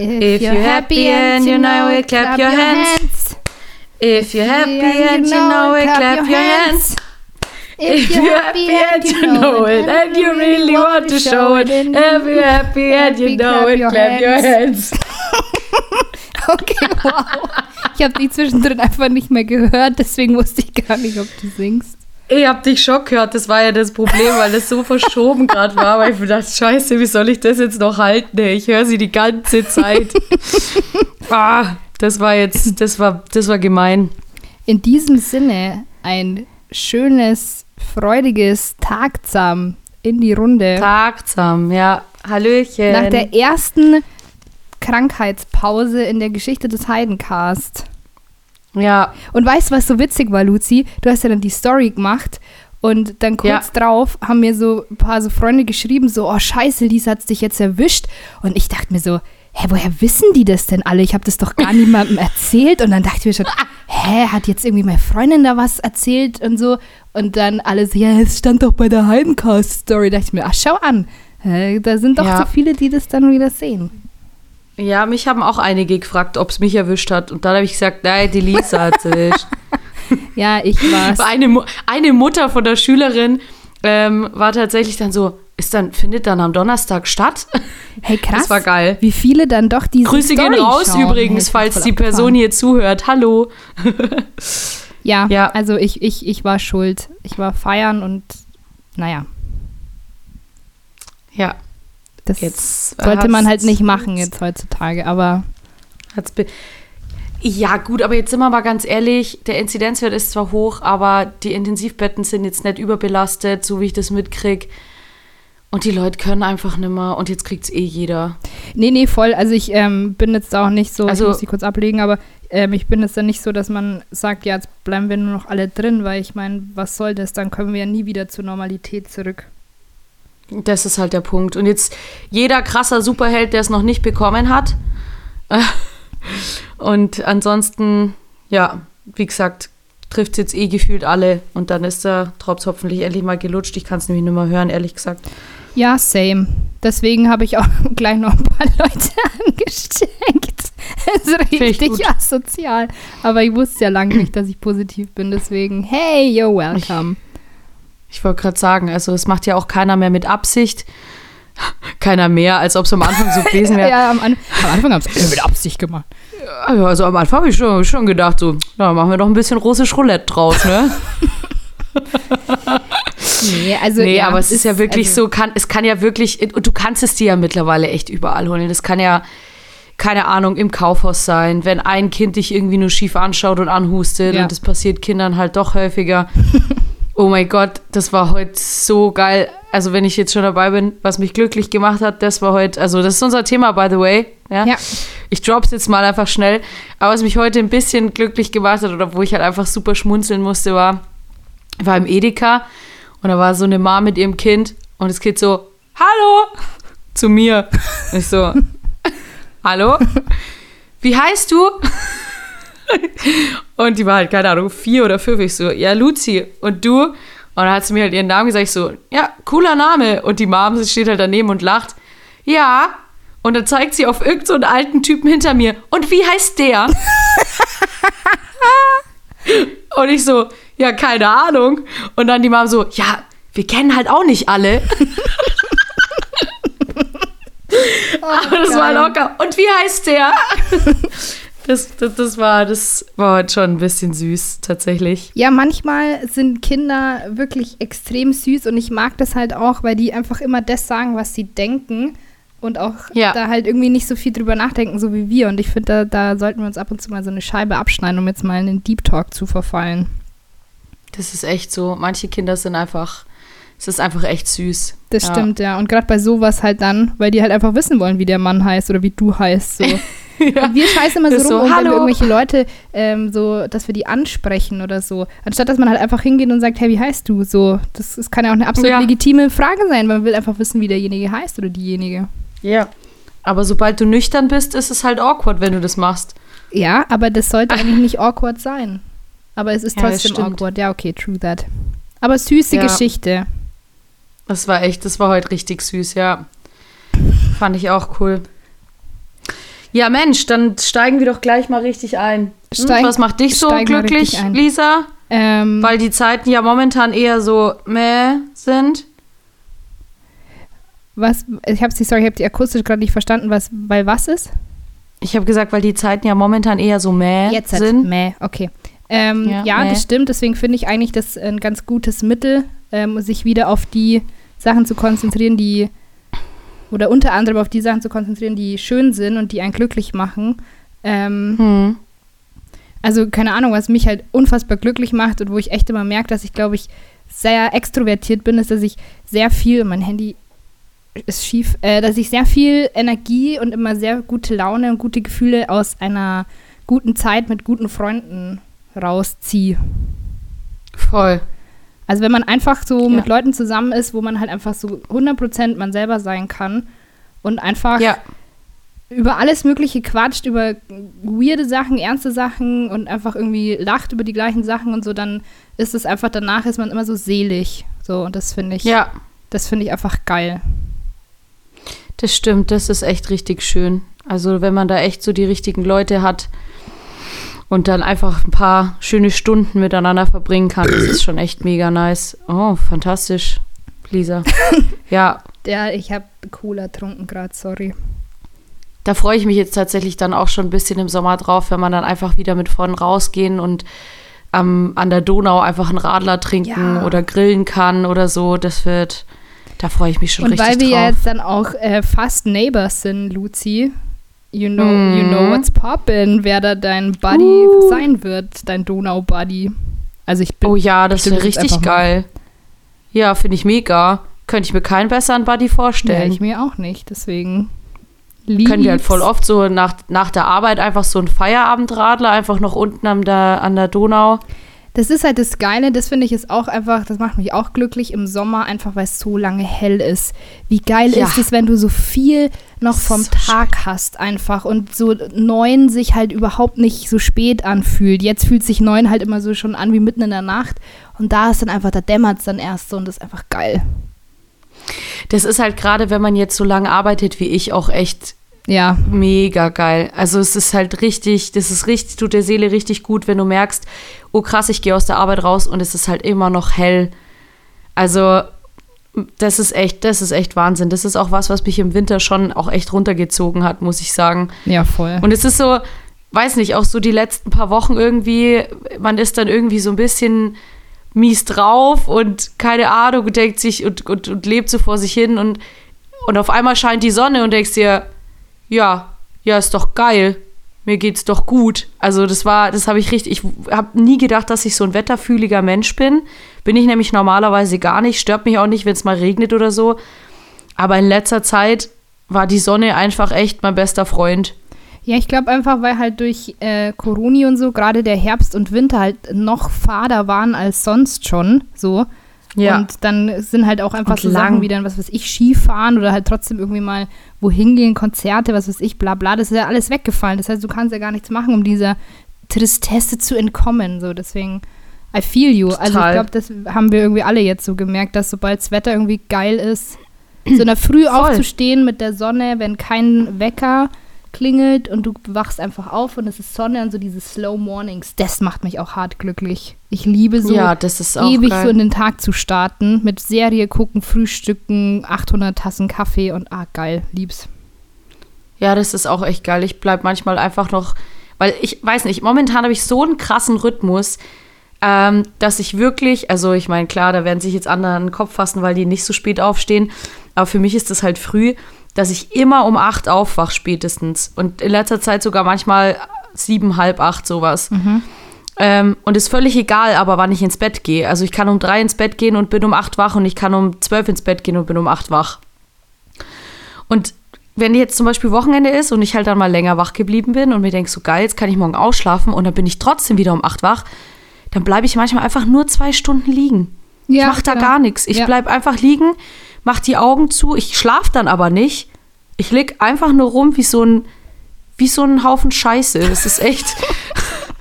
If you're happy and you know it, clap your hands. If you're happy and you know it, clap your hands. If you're happy and you know it, and you really want to show it. If you're happy and you know it, clap your hands. Okay, wow. Ich habe die zwischendrin einfach nicht mehr gehört, deswegen wusste ich gar nicht, ob du singst. Ich hab dich schon gehört, das war ja das Problem, weil das so verschoben gerade war, weil ich mir dachte, scheiße, wie soll ich das jetzt noch halten? ey? Ich höre sie die ganze Zeit. ah, das war jetzt, das war, das war gemein. In diesem Sinne ein schönes, freudiges Tagsam in die Runde. Tagsam, ja. Hallöchen. Nach der ersten Krankheitspause in der Geschichte des Heidencast. Ja, Und weißt du, was so witzig war, Luzi? Du hast ja dann die Story gemacht und dann kurz Ja. drauf haben mir so ein paar so Freunde geschrieben, so, oh scheiße, Lisa hat's dich jetzt erwischt. Und ich dachte mir so, hä, woher wissen die das denn alle? Ich habe das doch gar niemandem erzählt. Und dann dachte ich mir schon, hä, hat jetzt irgendwie meine Freundin da was erzählt und so. Und dann alle so, ja, es stand doch bei der Heidencast-Story. Da dachte ich mir, ach, schau an. Da sind doch Ja. so viele, die das dann wieder sehen. Ja, mich haben auch einige gefragt, ob es mich erwischt hat. Und dann habe ich gesagt, nein, die Lisa hat erwischt. Ja, ich war's. eine, Mu- eine Mutter von der Schülerin ähm, war tatsächlich dann so, ist dann, findet dann am Donnerstag statt? Hey, krass. Das war geil. Wie viele dann doch diese Grüße gehen Story raus schauen. übrigens, Hey, falls die abgefahren. Person hier zuhört. Hallo. Ja, Ja. also ich, ich, ich war schuld. Ich war feiern und naja, Ja, das jetzt sollte man halt nicht machen jetzt heutzutage, aber Hat's ja, gut, aber jetzt sind wir mal ganz ehrlich, der Inzidenzwert ist zwar hoch, aber die Intensivbetten sind jetzt nicht überbelastet, so wie ich das mitkriege. Und die Leute können einfach nimmer und jetzt kriegt es eh jeder. nee, nee, voll. Also ich ähm, bin jetzt auch nicht so, Also- ich muss die kurz ablegen, aber ähm, ich bin jetzt dann nicht so, dass man sagt, ja, jetzt bleiben wir nur noch alle drin, weil ich meine, was soll das? Dann kommen wir ja nie wieder zur Normalität zurück. Das ist halt der Punkt. Und jetzt jeder krasser Superheld, der es noch nicht bekommen hat. Und ansonsten, ja, wie gesagt, trifft es jetzt eh gefühlt alle. Und dann ist der Drops hoffentlich endlich mal gelutscht. Ich kann es nämlich nicht mehr hören, ehrlich gesagt. Ja, same. Deswegen habe ich auch gleich noch ein paar Leute angesteckt. Das ist ich richtig asozial. Aber ich wusste ja lange nicht, dass ich positiv bin. Deswegen, hey, you're welcome. Ich wollte gerade sagen, also das macht ja auch keiner mehr mit Absicht. Keiner mehr, als ob es am Anfang so gewesen wäre. Ja, am, An am Anfang haben sie es mit Absicht gemacht. Ja, also am Anfang habe ich schon, schon gedacht, so, ja, machen wir doch ein bisschen russisch Roulette draus, ne? Nee, also nee, ja, aber es ist ja wirklich also, so, kann, es kann ja wirklich, und du kannst es dir ja mittlerweile echt überall holen. Das kann ja, keine Ahnung, im Kaufhaus sein, wenn ein Kind dich irgendwie nur schief anschaut und anhustet Ja. und das passiert Kindern halt doch häufiger. oh mein Gott, das war heute so geil. Also wenn ich jetzt schon dabei bin, was mich glücklich gemacht hat, das war heute, also das ist unser Thema, by the way. Ja. Ja. Ich drop's jetzt mal einfach schnell. Aber was mich heute ein bisschen glücklich gemacht hat oder wo ich halt einfach super schmunzeln musste, war, ich war im Edeka und da war so eine Mama mit ihrem Kind und das Kind so, hallo, zu mir. Und ich so, hallo, wie heißt du? Und die war halt, keine Ahnung, vier oder fünf. Ich so, ja, Luzi. Und du? Und dann hat sie mir halt ihren Namen gesagt. Ich so, ja, cooler Name. Und die Mom steht halt daneben und lacht. Ja. Und dann zeigt sie auf irgendeinen so einen alten Typen hinter mir. Und wie heißt der? und ich so, ja, keine Ahnung. Und dann die Mom so, ja, wir kennen halt auch nicht alle. Aber das war geil. locker. Und wie heißt der? Das, das, das, war, das war heute schon ein bisschen süß, tatsächlich. Ja, manchmal sind Kinder wirklich extrem süß und ich mag das halt auch, weil die einfach immer das sagen, was sie denken und auch Ja. da halt irgendwie nicht so viel drüber nachdenken, so wie wir. Und ich finde, da, da sollten wir uns ab und zu mal so eine Scheibe abschneiden, um jetzt mal in den Deep Talk zu verfallen. Das ist echt so. Manche Kinder sind einfach, es ist einfach echt süß. Das Ja. stimmt, ja. Und gerade bei sowas halt dann, weil die halt einfach wissen wollen, wie der Mann heißt oder wie du heißt. So. Und wir scheißen immer so Ist rum, so, wenn wir hallo. irgendwelche Leute ähm, so, dass wir die ansprechen oder so. Anstatt dass man halt einfach hingeht und sagt, hey, wie heißt du? So, das, das kann ja auch eine absolut Ja. legitime Frage sein, weil man will einfach wissen, wie derjenige heißt oder diejenige. Ja. Aber sobald du nüchtern bist, ist es halt awkward, wenn du das machst. Ja, aber das sollte eigentlich nicht awkward sein. Aber es ist Ja, trotzdem awkward. Ja, okay, true that. Aber süße Ja. Geschichte. Das war echt, das war heute richtig süß, ja. Fand ich auch cool. Ja, Mensch, dann steigen wir doch gleich mal richtig ein. Hm, Steig- was macht dich so glücklich. Lisa? Ähm, Weil die Zeiten ja momentan eher so meh sind. was, ich habe sie, sorry, ich habe die akustisch gerade nicht verstanden, was, weil was ist? Ich habe gesagt, weil die Zeiten ja momentan eher so meh Jetzt halt. sind. Mäh, okay. Ähm, Ja, ja, mäh. das stimmt. Deswegen finde ich eigentlich das ein ganz gutes Mittel, ähm, sich wieder auf die Sachen zu konzentrieren, die oder unter anderem auf die Sachen zu konzentrieren, die schön sind und die einen glücklich machen. Ähm, Hm. also keine Ahnung, was mich halt unfassbar glücklich macht und wo ich echt immer merke, dass ich, glaube ich, sehr extrovertiert bin, ist, dass ich sehr viel, mein Handy ist schief, äh, dass ich sehr viel Energie und immer sehr gute Laune und gute Gefühle aus einer guten Zeit mit guten Freunden rausziehe. Voll. Also wenn man einfach so Ja. mit Leuten zusammen ist, wo man halt einfach so 100% man selber sein kann und einfach Ja. über alles Mögliche quatscht, über weirde Sachen, ernste Sachen und einfach irgendwie lacht über die gleichen Sachen und so, dann ist es einfach, danach ist man immer so selig. So, und das finde ich, Ja, das finde ich einfach geil. das stimmt. Das ist echt richtig schön. Also wenn man da echt so die richtigen Leute hat und dann einfach ein paar schöne Stunden miteinander verbringen kann, das ist schon echt mega nice. Oh, fantastisch, Lisa. ja, Der, ich habe Cola getrunken gerade, sorry. da freue ich mich jetzt tatsächlich dann auch schon ein bisschen im Sommer drauf, wenn man dann einfach wieder mit Freunden rausgehen und am- an der Donau einfach einen Radler trinken Ja. oder grillen kann oder so. Das wird, da freue ich mich schon Und richtig weil wir drauf. ja jetzt dann auch äh, fast Neighbors sind, Luzi, you know, you Mhm. know what's poppin', wer da dein Buddy Uh. sein wird, dein Donau-Buddy. Also ich bin Oh ja, das wäre richtig mal. geil. Ja, finde ich mega. Könnte ich mir keinen besseren Buddy Ja, vorstellen. ich mir auch nicht, deswegen. Können wir halt voll lieb's. oft so nach, nach der Arbeit einfach so einen Feierabendradler einfach noch unten an der, an der Donau. Das ist halt das Geile, das finde ich ist auch einfach, das macht mich auch glücklich im Sommer, einfach weil es so lange hell ist. Wie geil Ja. ist es, wenn du so viel noch vom So Tag hast einfach und so neun sich halt überhaupt nicht so spät anfühlt. Jetzt fühlt sich neun halt immer so schon an wie mitten in der Nacht und da ist dann einfach, da dämmert es dann erst so und das ist einfach geil. Das ist halt gerade, wenn man jetzt so lange arbeitet wie ich, auch echt Ja, mega geil. Also es ist halt richtig, das ist richtig, tut der Seele richtig gut, wenn du merkst, oh krass, ich gehe aus der Arbeit raus und es ist halt immer noch hell. Also das ist echt, das ist echt Wahnsinn. Das ist auch was, was mich im Winter schon auch echt runtergezogen hat, muss ich sagen. ja, voll. Und es ist so, weiß nicht, auch so die letzten paar Wochen irgendwie, man ist dann irgendwie so ein bisschen mies drauf und keine Ahnung, denkt sich und, und, und lebt so vor sich hin und, und auf einmal scheint die Sonne und denkst dir, ja, ja, ist doch geil. Mir geht's doch gut. Also das war, das habe ich richtig, ich habe nie gedacht, dass ich so ein wetterfühliger Mensch bin. Bin ich nämlich normalerweise gar nicht, stört mich auch nicht, wenn es mal regnet oder so. Aber in letzter Zeit war die Sonne einfach echt mein bester Freund. Ja, ich glaube einfach, weil halt durch äh, Corona und so gerade der Herbst und Winter halt noch fader waren als sonst schon, so. Und dann sind halt auch einfach Und so lang. Sachen wie dann, was weiß ich, Skifahren oder halt trotzdem irgendwie mal wohin gehen, Konzerte, was weiß ich, bla bla, das ist ja alles weggefallen. Das heißt, du kannst ja gar nichts machen, um dieser Tristesse zu entkommen, so. Deswegen, I feel you. Also ich Total. glaube, das haben wir irgendwie alle jetzt so gemerkt, dass sobald das Wetter irgendwie geil ist, so in der Früh Voll. aufzustehen mit der Sonne, wenn kein Wecker klingelt und du wachst einfach auf und es ist Sonne und so diese Slow Mornings, das macht mich auch hart glücklich. Ich liebe so ja, das ist auch ewig geil. so in den Tag zu starten, mit Serie gucken, Frühstücken, 800 Tassen Kaffee und ah, geil, lieb's. Ja, das ist auch echt geil. Ich bleib manchmal einfach noch, weil ich weiß nicht, momentan habe ich so einen krassen Rhythmus, ähm, dass ich wirklich, also ich meine, klar, da werden sich jetzt andere an den Kopf fassen, weil die nicht so spät aufstehen, aber für mich ist das halt früh, dass ich immer um acht aufwach spätestens und in letzter Zeit sogar manchmal sieben, halb acht sowas. Ähm, und ist völlig egal, aber wann ich ins Bett gehe. Also ich kann um drei ins Bett gehen und bin um acht wach und ich kann um zwölf ins Bett gehen und bin um acht wach. Und wenn jetzt zum Beispiel Wochenende ist und ich halt dann mal länger wach geblieben bin und mir denke, so geil, jetzt kann ich morgen ausschlafen und dann bin ich trotzdem wieder um acht wach, dann bleibe ich manchmal einfach nur zwei Stunden liegen. ich mache da genau. gar nichts. Ich Ja. bleib einfach liegen, mach die Augen zu, ich schlafe dann aber nicht. Ich leg einfach nur rum wie so ein, wie so ein Haufen Scheiße. Das ist echt.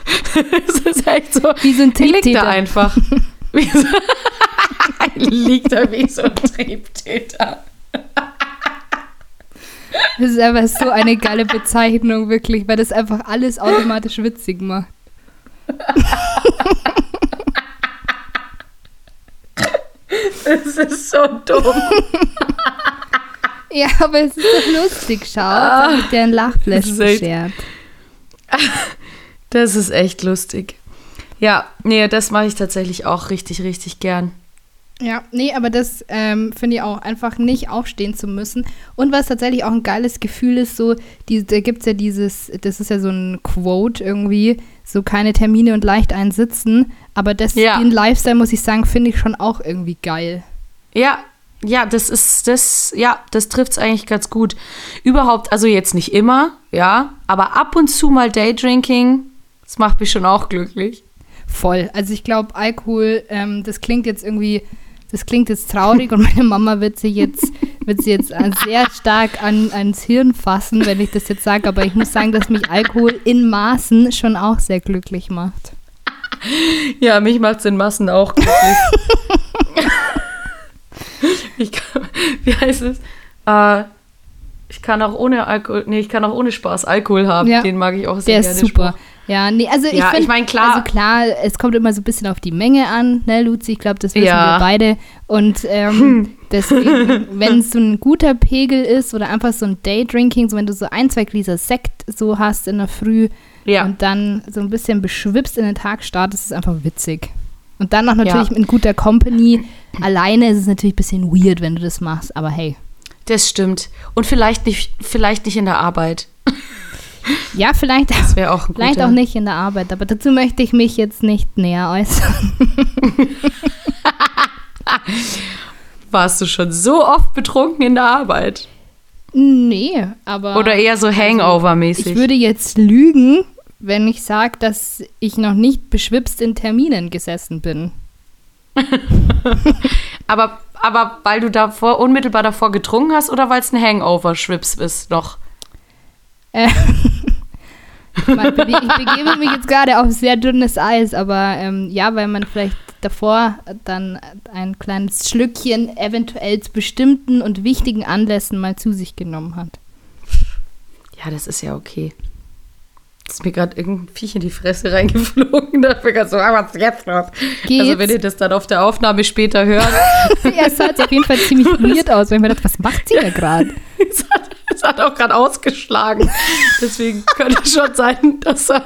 das ist echt so. Wie so ein Ich lieg da einfach. Wie so, liegt da wie so ein Triebtäter. Das ist einfach so eine geile Bezeichnung, wirklich, weil das einfach alles automatisch witzig macht. Es ist so dumm. Ja, aber es ist doch lustig, schau. Ah, mit der ein Lachflash beschert. Das ist echt lustig. Ja, nee, das mache ich tatsächlich auch richtig, richtig gern. Ja, nee, aber das ähm, finde ich auch, einfach nicht aufstehen zu müssen. Und was tatsächlich auch ein geiles Gefühl ist, so, die, da gibt es ja dieses, das ist ja so ein Quote irgendwie, so keine Termine und leicht einsitzen. Aber das, ja. den Lifestyle, muss ich sagen, finde ich schon auch irgendwie geil. Ja, ja, das ist, das, ja, das trifft es eigentlich ganz gut. Überhaupt, also jetzt nicht immer, ja, aber ab und zu mal Daydrinking, das macht mich schon auch glücklich. Voll. Also ich glaube, Alkohol, ähm, das klingt jetzt irgendwie das klingt jetzt traurig und meine Mama wird sich jetzt, wird sie jetzt sehr stark an, ans Hirn fassen, wenn ich das jetzt sage. Aber ich muss sagen, dass mich Alkohol in Maßen schon auch sehr glücklich macht. Ja, mich macht es in Massen auch glücklich. ich kann, wie heißt es? Äh, ich kann auch ohne Alkohol, nee, ich kann auch ohne Spaß Alkohol haben. Ja, Den mag ich auch sehr der gerne. Der ist super. Spruch. Ja, nee, also ich, ja, find, ich meine, klar. Also klar, es kommt immer so ein bisschen auf die Menge an, ne, Luzi? Ich glaube, das wissen ja. wir beide. Und ähm, hm. deswegen, wenn es so ein guter Pegel ist oder einfach so ein Daydrinking, so wenn du so ein, zwei Gläser Sekt so hast in der Früh ja. und dann so ein bisschen beschwipst in den Tag startest, ist es einfach witzig. Und dann noch natürlich ja. in guter Company. Alleine ist es natürlich ein bisschen weird, wenn du das machst, aber hey. Das stimmt. Und vielleicht nicht, vielleicht nicht in der Arbeit. Ja, vielleicht, das auch, vielleicht auch nicht in der Arbeit, aber dazu möchte ich mich jetzt nicht näher äußern. Warst du schon so oft betrunken in der Arbeit? Nee, aber. Oder eher so also, Hangover-mäßig. Ich würde jetzt lügen, wenn ich sage, dass ich noch nicht beschwipst in Terminen gesessen bin. aber, aber weil du davor unmittelbar davor getrunken hast oder weil es ein Hangover-Schwips ist noch? Ich begebe mich jetzt gerade auf sehr dünnes Eis, aber ähm, ja, weil man vielleicht davor dann ein kleines Schlückchen eventuell zu bestimmten und wichtigen Anlässen mal zu sich genommen hat. Ja, das ist ja okay. Jetzt ist mir gerade irgendein Viech in die Fresse reingeflogen. Da bin ich so, ah, was ist jetzt los? Geht's? Also wenn ihr das dann auf der Aufnahme später hört. ja, es sah auf jeden Fall ziemlich weird aus, wenn ich mir dachte, was macht sie da gerade? Es hat auch gerade ausgeschlagen. Deswegen könnte es schon sein, dass er,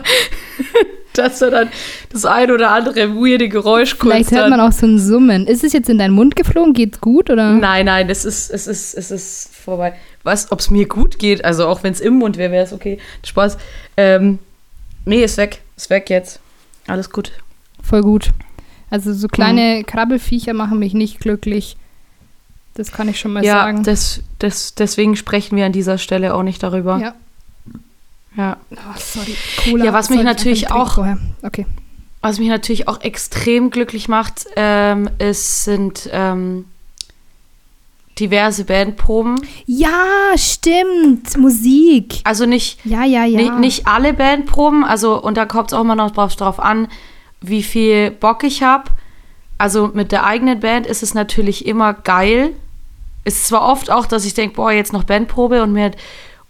dass er dann das ein oder andere weirde Geräusch kurz Vielleicht hört man auch so ein Summen. Ist es jetzt in deinen Mund geflogen? Geht's gut oder? Nein, nein, es ist, es ist, es ist vorbei. Was, ob es mir gut geht, also auch wenn es im Mund wäre, wäre es okay. Spaß. Ähm, nee, ist weg. Ist weg jetzt. Alles gut. Voll gut. Also so kleine mhm. Krabbelfiecher machen mich nicht glücklich. Das kann ich schon mal ja, sagen. Ja, das, das, deswegen sprechen wir an dieser Stelle auch nicht darüber. Ja. Ja. Oh, sorry. Cola. Ja, was mich natürlich auch. Vorher. Okay. Was mich natürlich auch extrem glücklich macht, ähm, ist, sind ähm, diverse Bandproben. Ja, stimmt. Musik. Also nicht, ja, ja, ja. nicht, nicht alle Bandproben, also und da kommt es auch immer noch drauf, drauf an, wie viel Bock ich habe. Also mit der eigenen Band ist es natürlich immer geil. Es ist zwar oft auch, dass ich denke, boah, jetzt noch Bandprobe und mir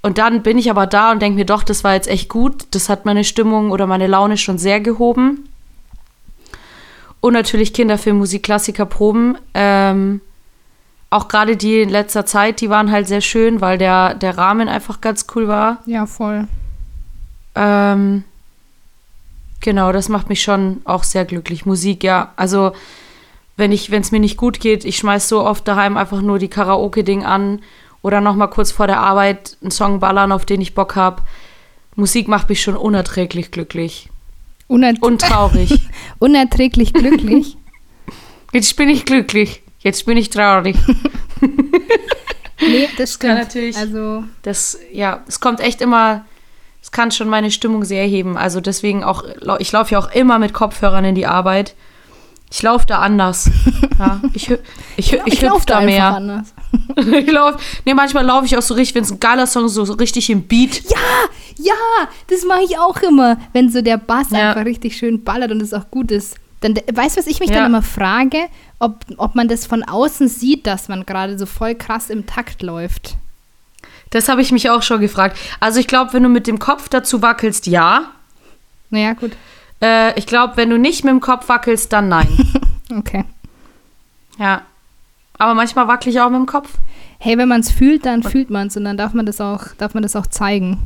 und dann bin ich aber da und denke mir doch, das war jetzt echt gut. Das hat meine Stimmung oder meine Laune schon sehr gehoben. Und natürlich Kinderfilm, Musik, Klassiker, Proben. Ähm, auch gerade die in letzter Zeit, die waren halt sehr schön, weil der, der Rahmen einfach ganz cool war. Ja, voll. Ähm, genau, das macht mich schon auch sehr glücklich. Musik, ja. Also wenn ich, wenn es mir nicht gut geht, ich schmeiß so oft daheim einfach nur die Karaoke-Ding an oder noch mal kurz vor der Arbeit einen Song ballern, auf den ich Bock habe. Musik macht mich schon unerträglich glücklich. Unertr und traurig. unerträglich glücklich? Jetzt bin ich glücklich. Jetzt bin ich traurig. nee, das stimmt. natürlich. Also das, ja, es kommt echt immer, es kann schon meine Stimmung sehr heben. Also deswegen auch, ich laufe ja auch immer mit Kopfhörern in die Arbeit. Ich laufe da anders. Ja, ich ich, ich, ich, da, da mehr. Anders. ich laufe, nee, manchmal laufe ich auch so richtig, wenn es ein geiler Song ist, so, so richtig im Beat. Ja, ja, das mache ich auch immer, wenn so der Bass ja. einfach richtig schön ballert und es auch gut ist. Dann, weißt du, was ich mich ja. dann immer frage? Ob, ob man das von außen sieht, dass man gerade so voll krass im Takt läuft. Das habe ich mich auch schon gefragt. Also ich glaube, wenn du mit dem Kopf dazu wackelst, ja. Naja, gut. Äh, ich glaube, wenn du nicht mit dem Kopf wackelst, dann nein. Okay. ja. Aber manchmal wackel ich auch mit dem Kopf. Hey, wenn man es fühlt, dann fühlt man es und dann darf man das auch, darf man das auch zeigen.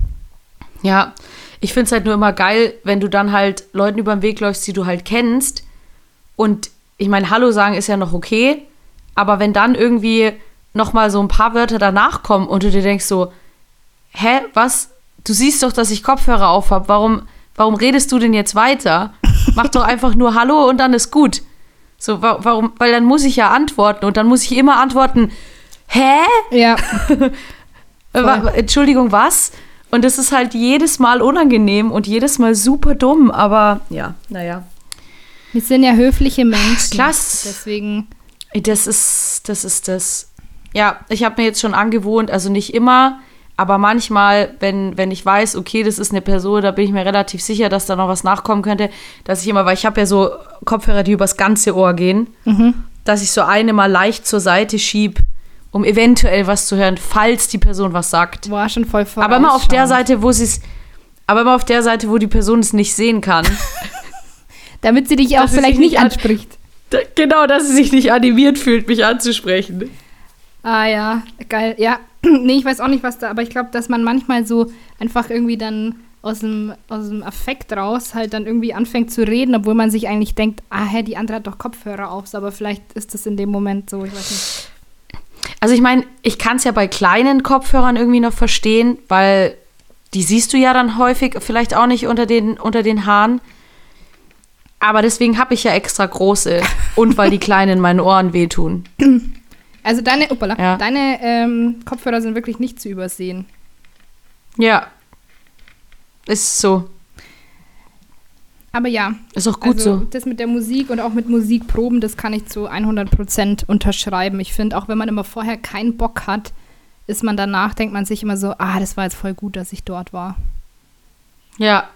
Ja, ich finde es halt nur immer geil, wenn du dann halt Leuten über den Weg läufst, die du halt kennst. Und ich meine, Hallo sagen ist ja noch okay, aber wenn dann irgendwie nochmal so ein paar Wörter danach kommen und du dir denkst so, hä, was? Du siehst doch, dass ich Kopfhörer auf habe. Warum, warum redest du denn jetzt weiter? Mach doch einfach nur Hallo und dann ist gut. So, wa warum? Weil dann muss ich ja antworten und dann muss ich immer antworten, hä? Ja. Entschuldigung, was? Und das ist halt jedes Mal unangenehm und jedes Mal super dumm, aber ja, naja. Wir sind ja höfliche Menschen. Klasse. Deswegen. Das ist, das ist das. Ja, ich habe mir jetzt schon angewohnt, also nicht immer, aber manchmal, wenn, wenn ich weiß, okay, das ist eine Person, da bin ich mir relativ sicher, dass da noch was nachkommen könnte, dass ich immer, weil ich habe ja so Kopfhörer, die übers ganze Ohr gehen, dass ich so eine mal leicht zur Seite schieb, um eventuell was zu hören, falls die Person was sagt. War schon voll Aber immer auf der. Seite, wo sie es, aber immer auf der Seite, wo die Person es nicht sehen kann. Damit sie dich auch Dass vielleicht nicht an- anspricht. Da- genau, dass sie sich nicht animiert fühlt, mich anzusprechen. Ah ja, geil. Ja, nee, ich weiß auch nicht, was da, aber ich glaube, dass man manchmal so einfach irgendwie dann aus dem, aus dem Affekt raus halt dann irgendwie anfängt zu reden, obwohl man sich eigentlich denkt, ah, hä, die andere hat doch Kopfhörer auf, aber vielleicht ist das in dem Moment so, ich weiß nicht. Also ich meine, ich kann es ja bei kleinen Kopfhörern irgendwie noch verstehen, weil die siehst du ja dann häufig vielleicht auch nicht unter den, unter den Haaren. Aber deswegen habe ich ja extra große und weil die kleinen meinen Ohren wehtun. Also deine, uppala, Ja. deine ähm, Kopfhörer sind wirklich nicht zu übersehen. Ja. Ist so. Aber ja, Ist auch gut also so. das mit der Musik und auch mit Musikproben, das kann ich zu 100% unterschreiben. Ich finde, auch wenn man immer vorher keinen Bock hat, ist man danach, denkt man sich immer so, ah, das war jetzt voll gut, dass ich dort war. Ja.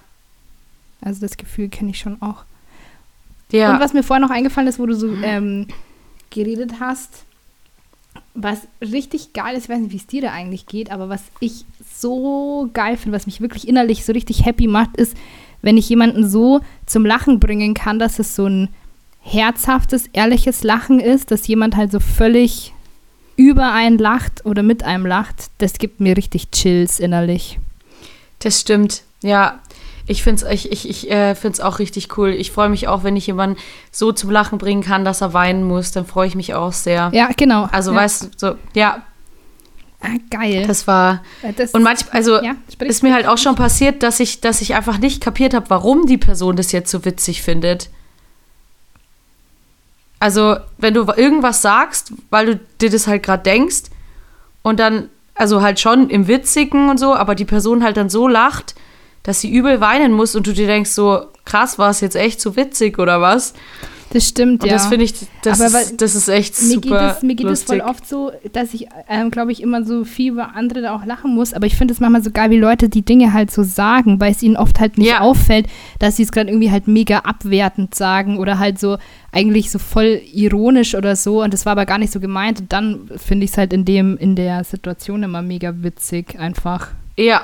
Also das Gefühl kenne ich schon auch. Ja. Und was mir vorher noch eingefallen ist, wo du so ähm, geredet hast, was richtig geil ist, ich weiß nicht, wie es dir da eigentlich geht, aber was ich so geil finde, was mich wirklich innerlich so richtig happy macht, ist, wenn ich jemanden so zum Lachen bringen kann, dass es so ein herzhaftes, ehrliches Lachen ist, dass jemand halt so völlig über einen lacht oder mit einem lacht, das gibt mir richtig Chills innerlich. Das stimmt. Ja. Ich finde es ich, ich, ich, äh, find's auch richtig cool. Ich freue mich auch, wenn ich jemanden so zum Lachen bringen kann, dass er weinen muss. Dann freue ich mich auch sehr. Ja, genau. Also, ja. weißt du, so, ja, Ah, geil. das war. Das, Und manchmal, also ja, ist mir halt auch schon passiert, dass ich, dass ich einfach nicht kapiert habe, warum die Person das jetzt so witzig findet. Also, wenn du irgendwas sagst, weil du dir das halt gerade denkst und dann, also halt schon im Witzigen und so, aber die Person halt dann so lacht, dass sie übel weinen muss und du dir denkst so, krass, war es jetzt echt so witzig oder was? das stimmt, Und ja. das finde ich, das, Aber ist, das ist echt mir super geht es, mir geht es lustig. voll oft so, dass ich, ähm, glaube ich, immer so viel über andere da auch lachen muss. Aber ich finde es manchmal so geil, wie Leute die Dinge halt so sagen, weil es ihnen oft halt nicht Ja. auffällt, dass sie es gerade irgendwie halt mega abwertend sagen oder halt so eigentlich so voll ironisch oder so. Und das war aber gar nicht so gemeint. Und dann finde ich es halt in dem, in der Situation immer mega witzig einfach. Ja,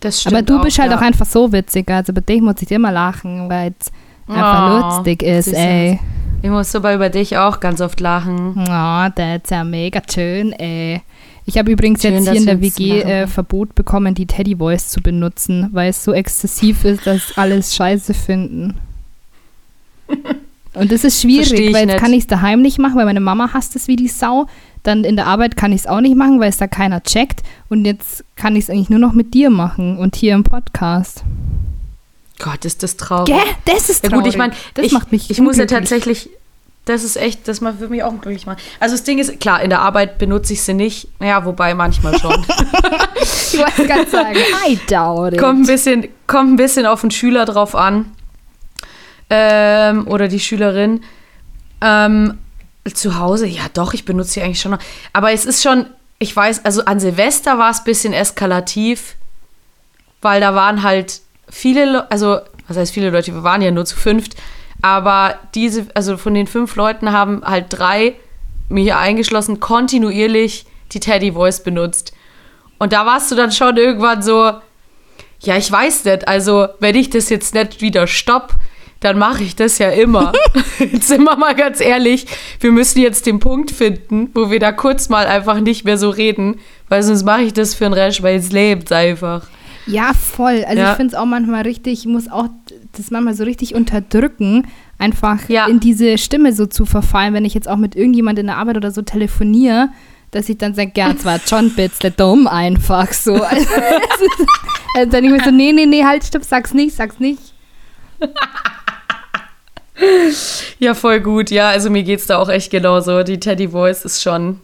das stimmt aber du bist halt ja. auch einfach so witzig. Also bei dich muss ich immer lachen, weil es einfach Oh, lustig ist, ey. Ich muss aber über dich auch ganz oft lachen. Oh, das ist ja mega schön, ey. Ich habe übrigens Schön, jetzt hier in der WG äh, Verbot bekommen, die Teddy Voice zu benutzen, weil es so exzessiv ist, dass alles scheiße finden. Und das ist schwierig, weil jetzt nicht. kann ich es daheim nicht machen, weil meine Mama hasst es wie die Sau. Dann in der Arbeit kann ich es auch nicht machen, weil es da keiner checkt. Und jetzt kann ich es eigentlich nur noch mit dir machen und hier im Podcast. Gott, ist das traurig. Gell? Das ist Ja traurig. gut, ich meine, das ich, macht mich ich muss ja tatsächlich, das ist echt, das macht- würde mich auch glücklich machen. Also das Ding ist, klar, in der Arbeit benutze ich sie nicht. Naja, wobei manchmal schon. Ich wollte gerade sagen, I doubt it. kommt, ein bisschen, kommt ein bisschen auf den Schüler drauf an. Ähm, oder die Schülerin. Ähm, zu Hause, ja doch, ich benutze sie eigentlich schon noch. Aber es ist schon, ich weiß, also an Silvester war es ein bisschen eskalativ, weil da waren halt viele, Le also was heißt viele Leute, wir waren ja nur zu fünft, aber diese, also von den fünf Leuten haben halt drei, mir hier eingeschlossen, kontinuierlich die Teddy Voice benutzt. Und da warst du dann schon irgendwann so, ja, ich weiß nicht. Also, wenn ich das jetzt nicht wieder stopp, dann mache ich das ja immer. jetzt sind wir mal ganz ehrlich, wir müssen jetzt den Punkt finden, wo wir da kurz mal einfach nicht mehr so reden, weil sonst mache ich das für ein Rest, weil es lebt einfach. Ja, voll. Also Ja. ich finde es auch manchmal richtig, ich muss auch das manchmal so richtig unterdrücken, einfach Ja. in diese Stimme so zu verfallen, wenn ich jetzt auch mit irgendjemand in der Arbeit oder so telefoniere, dass ich dann sage, ja, es war schon ein bisschen dumm einfach so. Also, also dann ich mir so, nee, nee, nee, halt, stopp, sag's nicht, sag's nicht. Ja, voll gut. Ja, also mir geht's da auch echt genauso. Die Teddy Voice ist schon,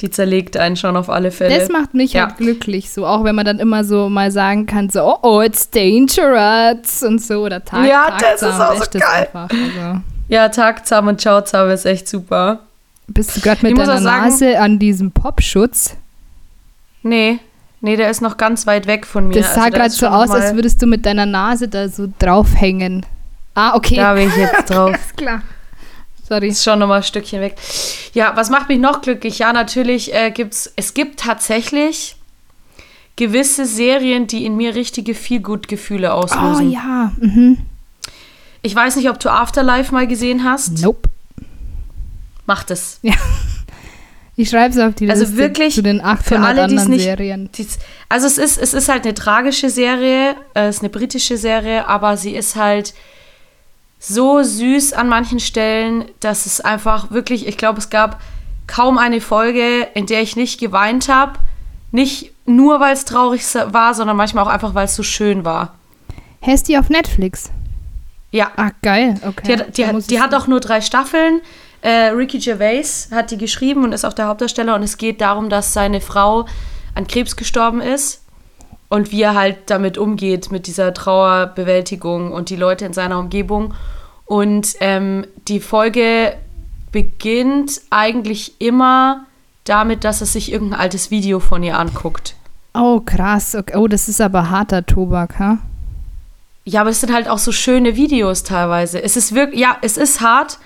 die zerlegt einen schon auf alle Fälle. Das macht mich Ja. halt glücklich, so auch wenn man dann immer so mal sagen kann, so, oh, oh, it's dangerous und so oder Tag, Ja, das ist tagsam, auch so ist geil. Einfach, also. ja, Tagzam und Schauzam ist echt super. Bist du gerade Ich mit muss deiner sagen- Nase an diesem Popschutz? Nee, nee, der ist noch ganz weit weg von mir. Das Also sah der gerade ist so aus, als würdest du mit deiner Nase da so draufhängen. Ah, okay. Da bin ich jetzt drauf. Ist klar. Sorry. Ist schon nochmal ein Stückchen weg. Ja, was macht mich noch glücklich? Ja, natürlich äh, gibt's, es gibt tatsächlich gewisse Serien, die in mir richtige Feelgood-Gefühle Oh auslösen. ja. Mhm. Ich weiß nicht, ob du Afterlife mal gesehen hast. Nope. Mach das. Ich schreibe es auf die Also Liste wirklich, zu den 800 alle, anderen nicht- Serien. Dies- Also es ist, es ist halt eine tragische Serie, äh, es ist eine britische Serie, aber sie ist halt so süß an manchen Stellen, dass es einfach wirklich, ich glaube, es gab kaum eine Folge, in der ich nicht geweint habe. Nicht nur, weil es traurig war, sondern manchmal auch einfach, weil es so schön war. Hast die auf Netflix? Ja, Ah, geil. Okay. die hat, die, hat, die hat auch nur drei Staffeln. Äh, Ricky Gervais hat die geschrieben und ist auch der Hauptdarsteller. Und es geht darum, dass seine Frau an Krebs gestorben ist und wie er halt damit umgeht, mit dieser Trauerbewältigung und die Leute in seiner Umgebung. Und ähm, die Folge beginnt eigentlich immer damit, dass er sich irgendein altes Video von ihr anguckt. Oh, krass. Okay. Oh, das ist aber harter Tobak, ha? Ja, aber es sind halt auch so schöne Videos teilweise. Es ist wirklich, ja, es ist hart.